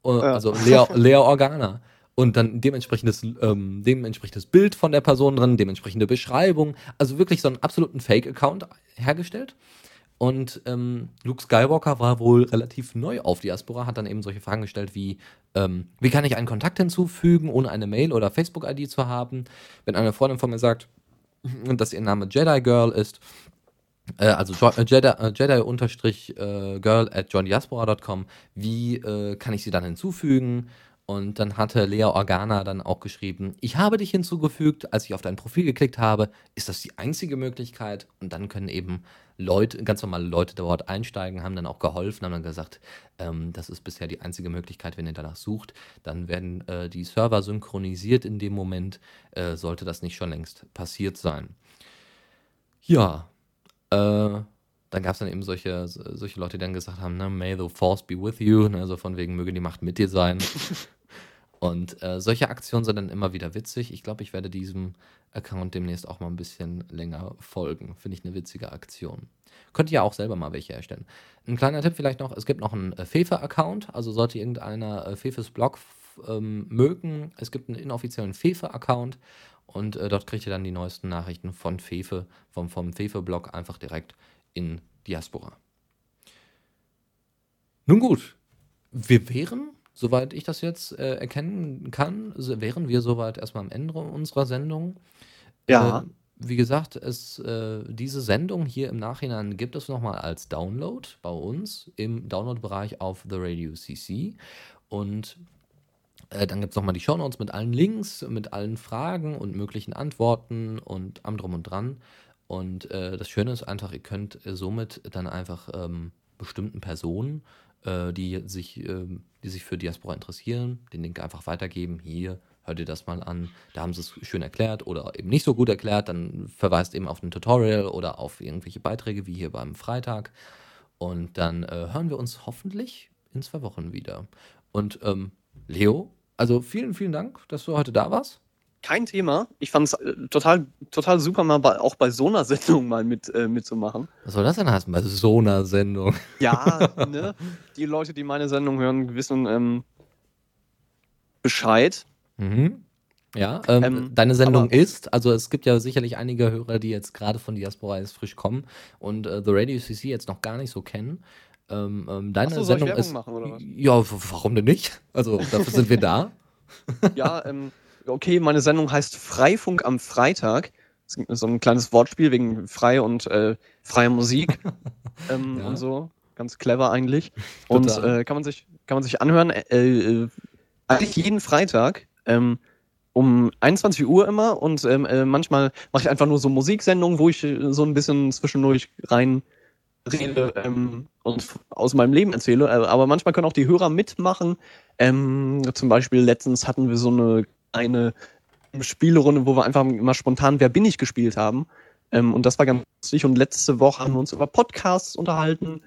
Uh, ja. Also Lea, Lea Organa. Und dann dementsprechendes, ähm, dementsprechendes Bild von der Person drin, dementsprechende Beschreibung. Also wirklich so einen absoluten Fake-Account hergestellt. Und ähm, Luke Skywalker war wohl relativ neu auf Diaspora, hat dann eben solche Fragen gestellt wie, ähm, wie kann ich einen Kontakt hinzufügen, ohne eine Mail oder Facebook-ID zu haben? Wenn eine Freundin von mir sagt, dass ihr Name Jedi Girl ist, äh, also äh, Jedi, äh, äh, at johndiaspora.com, wie äh, kann ich sie dann hinzufügen? Und dann hatte Lea Organa dann auch geschrieben, ich habe dich hinzugefügt, als ich auf dein Profil geklickt habe, ist das die einzige Möglichkeit? Und dann können eben Leute, ganz normale Leute dort einsteigen, haben dann auch geholfen, haben dann gesagt, ähm, das ist bisher die einzige Möglichkeit, wenn ihr danach sucht. Dann werden äh, die Server synchronisiert in dem Moment, äh, sollte das nicht schon längst passiert sein. Ja, äh, dann gab es dann eben solche, solche Leute, die dann gesagt haben, ne, may the force be with you, also von wegen möge die Macht mit dir sein. Und äh, solche Aktionen sind dann immer wieder witzig. Ich glaube, ich werde diesem Account demnächst auch mal ein bisschen länger folgen. Finde ich eine witzige Aktion. Könnt ihr ja auch selber mal welche erstellen. Ein kleiner Tipp vielleicht noch: Es gibt noch einen äh, Fefe-Account. Also sollte irgendeiner äh, Fefes Blog ähm, mögen, es gibt einen inoffiziellen Fefe-Account und äh, dort kriegt ihr dann die neuesten Nachrichten von Fefe, vom, vom Fefe-Blog einfach direkt in Diaspora. Nun gut, wir wären soweit ich das jetzt äh, erkennen kann, wären wir soweit erstmal am Ende unserer Sendung. Ja. Äh, wie gesagt, es, äh, diese Sendung hier im Nachhinein gibt es nochmal als Download bei uns im Download-Bereich auf The Radio CC. Und äh, dann gibt es nochmal die Shownotes mit allen Links, mit allen Fragen und möglichen Antworten und am Drum und Dran. Und äh, das Schöne ist einfach, ihr könnt somit dann einfach ähm, bestimmten Personen äh, die, sich, äh, die sich für Diaspora interessieren, den Link einfach weitergeben. Hier, hört ihr das mal an. Da haben sie es schön erklärt oder eben nicht so gut erklärt. Dann verweist eben auf ein Tutorial oder auf irgendwelche Beiträge wie hier beim Freitag. Und dann äh, hören wir uns hoffentlich in zwei Wochen wieder. Und ähm, Leo, also vielen, vielen Dank, dass du heute da warst kein Thema. Ich fand es äh, total, total super, mal bei, auch bei so einer Sendung mal mit, äh, mitzumachen. Was soll das denn heißen, bei so einer Sendung? Ja, ne? Die Leute, die meine Sendung hören, wissen ähm, Bescheid. Mhm. Ja, ähm, ähm, deine Sendung ist, also es gibt ja sicherlich einige Hörer, die jetzt gerade von Diaspora jetzt frisch kommen und äh, The Radio CC jetzt noch gar nicht so kennen. Ähm, ähm deine so, Sendung ist. Machen, ja, warum denn nicht? Also dafür sind wir da. ja, ähm, okay, meine Sendung heißt Freifunk am Freitag. Das ist so ein kleines Wortspiel wegen frei und äh, freier Musik ähm, ja. und so. Ganz clever eigentlich. Und äh, kann, man sich, kann man sich anhören. Äh, äh, eigentlich jeden Freitag. Ähm, um 21 Uhr immer und ähm, äh, manchmal mache ich einfach nur so Musiksendungen, wo ich äh, so ein bisschen zwischendurch rein rede ähm, und aus meinem Leben erzähle. Äh, aber manchmal können auch die Hörer mitmachen. Ähm, zum Beispiel letztens hatten wir so eine eine Spielerunde, wo wir einfach mal spontan Wer bin ich gespielt haben. Ähm, und das war ganz lustig. Und letzte Woche haben wir uns über Podcasts unterhalten.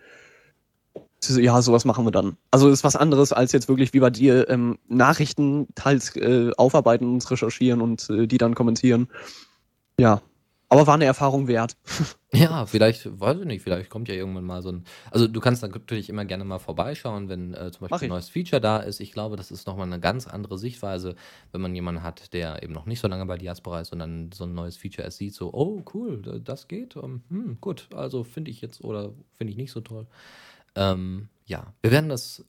Ja, sowas machen wir dann. Also ist was anderes als jetzt wirklich wie bei dir ähm, Nachrichten teils äh, aufarbeiten und recherchieren und äh, die dann kommentieren. Ja, aber war eine Erfahrung wert. Ja, vielleicht, weiß ich nicht, vielleicht kommt ja irgendwann mal so ein. Also du kannst natürlich immer gerne mal vorbeischauen, wenn äh, zum Beispiel ein neues Feature da ist. Ich glaube, das ist nochmal eine ganz andere Sichtweise, wenn man jemanden hat, der eben noch nicht so lange bei Diaspora ist, sondern so ein neues Feature erst sieht, so, oh cool, das geht. Um, ähm, hm, gut, also finde ich jetzt oder finde ich nicht so toll. Ähm, ja, wir werden das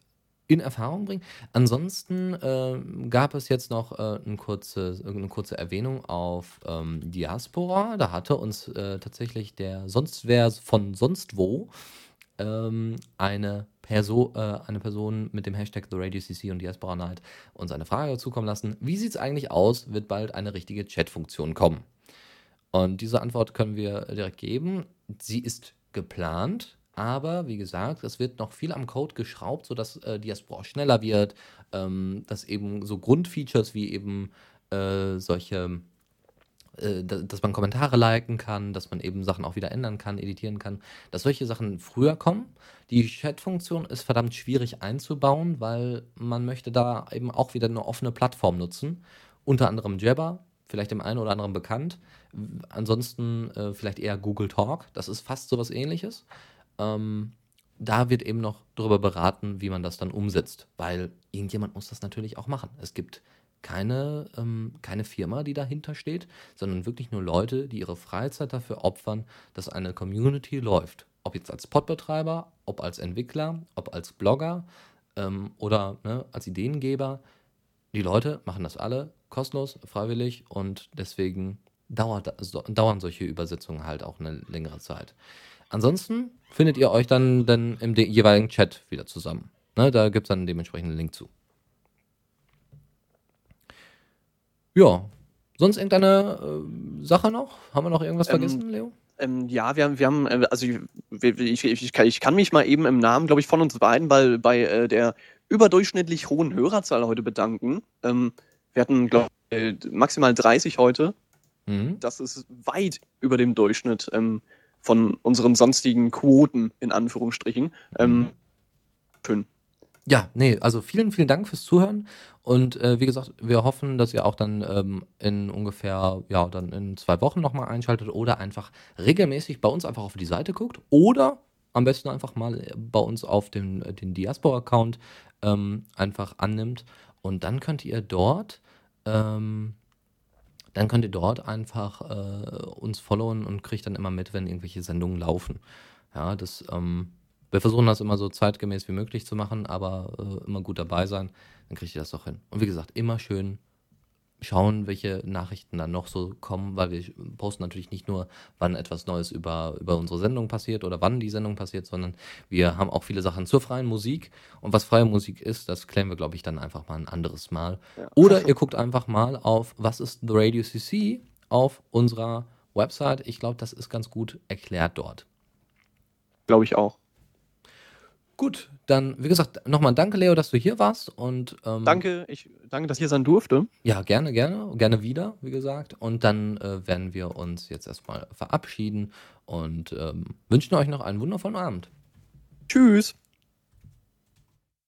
in Erfahrung bringen. Ansonsten äh, gab es jetzt noch äh, eine, kurze, eine kurze Erwähnung auf ähm, Diaspora. Da hatte uns äh, tatsächlich der sonst wer von sonst wo ähm, eine, Perso äh, eine Person mit dem Hashtag TheRadioCC und Diaspora Night uns eine Frage zukommen lassen. Wie sieht es eigentlich aus? Wird bald eine richtige Chat-Funktion kommen? Und diese Antwort können wir direkt geben. Sie ist geplant. Aber wie gesagt, es wird noch viel am Code geschraubt, sodass äh, Diaspora schneller wird, ähm, dass eben so Grundfeatures wie eben äh, solche, äh, dass man Kommentare liken kann, dass man eben Sachen auch wieder ändern kann, editieren kann, dass solche Sachen früher kommen. Die Chat-Funktion ist verdammt schwierig einzubauen, weil man möchte da eben auch wieder eine offene Plattform nutzen. Unter anderem Jabber, vielleicht dem einen oder anderen bekannt. Ansonsten äh, vielleicht eher Google Talk, das ist fast sowas ähnliches. Ähm, da wird eben noch darüber beraten, wie man das dann umsetzt, weil irgendjemand muss das natürlich auch machen. Es gibt keine, ähm, keine Firma, die dahinter steht, sondern wirklich nur Leute, die ihre Freizeit dafür opfern, dass eine Community läuft. Ob jetzt als Podbetreiber, ob als Entwickler, ob als Blogger ähm, oder ne, als Ideengeber. Die Leute machen das alle kostenlos, freiwillig und deswegen dauert, dauern solche Übersetzungen halt auch eine längere Zeit. Ansonsten findet ihr euch dann, dann im jeweiligen Chat wieder zusammen. Ne, da gibt es dann dementsprechend einen Link zu. Ja, sonst irgendeine äh, Sache noch? Haben wir noch irgendwas ähm, vergessen, Leo? Ähm, ja, wir haben, wir haben, äh, also ich, ich, ich, kann, ich, kann, mich mal eben im Namen, glaube ich, von uns beiden bei, bei äh, der überdurchschnittlich hohen Hörerzahl heute bedanken. Ähm, wir hatten, glaube ich, äh, maximal 30 heute. Mhm. Das ist weit über dem Durchschnitt. Ähm, von unseren sonstigen Quoten, in Anführungsstrichen. Ähm, schön. Ja, nee, also vielen, vielen Dank fürs Zuhören. Und äh, wie gesagt, wir hoffen, dass ihr auch dann ähm, in ungefähr, ja, dann in zwei Wochen nochmal einschaltet oder einfach regelmäßig bei uns einfach auf die Seite guckt oder am besten einfach mal bei uns auf den, den Diaspora-Account ähm, einfach annimmt. Und dann könnt ihr dort ähm, dann könnt ihr dort einfach äh, uns followen und kriegt dann immer mit, wenn irgendwelche Sendungen laufen. Ja, das, ähm, wir versuchen das immer so zeitgemäß wie möglich zu machen, aber äh, immer gut dabei sein, dann kriegt ihr das doch hin. Und wie gesagt, immer schön schauen, welche Nachrichten dann noch so kommen, weil wir posten natürlich nicht nur, wann etwas Neues über, über unsere Sendung passiert oder wann die Sendung passiert, sondern wir haben auch viele Sachen zur freien Musik. Und was freie Musik ist, das klären wir, glaube ich, dann einfach mal ein anderes Mal. Ja. Oder ihr guckt einfach mal auf, was ist The Radio CC auf unserer Website. Ich glaube, das ist ganz gut erklärt dort. Glaube ich auch. Gut, dann, wie gesagt, nochmal danke, Leo, dass du hier warst. Und, ähm, danke, ich danke, dass ich hier sein durfte. Ja, gerne, gerne, gerne wieder, wie gesagt. Und dann äh, werden wir uns jetzt erstmal verabschieden und ähm, wünschen euch noch einen wundervollen Abend. Tschüss.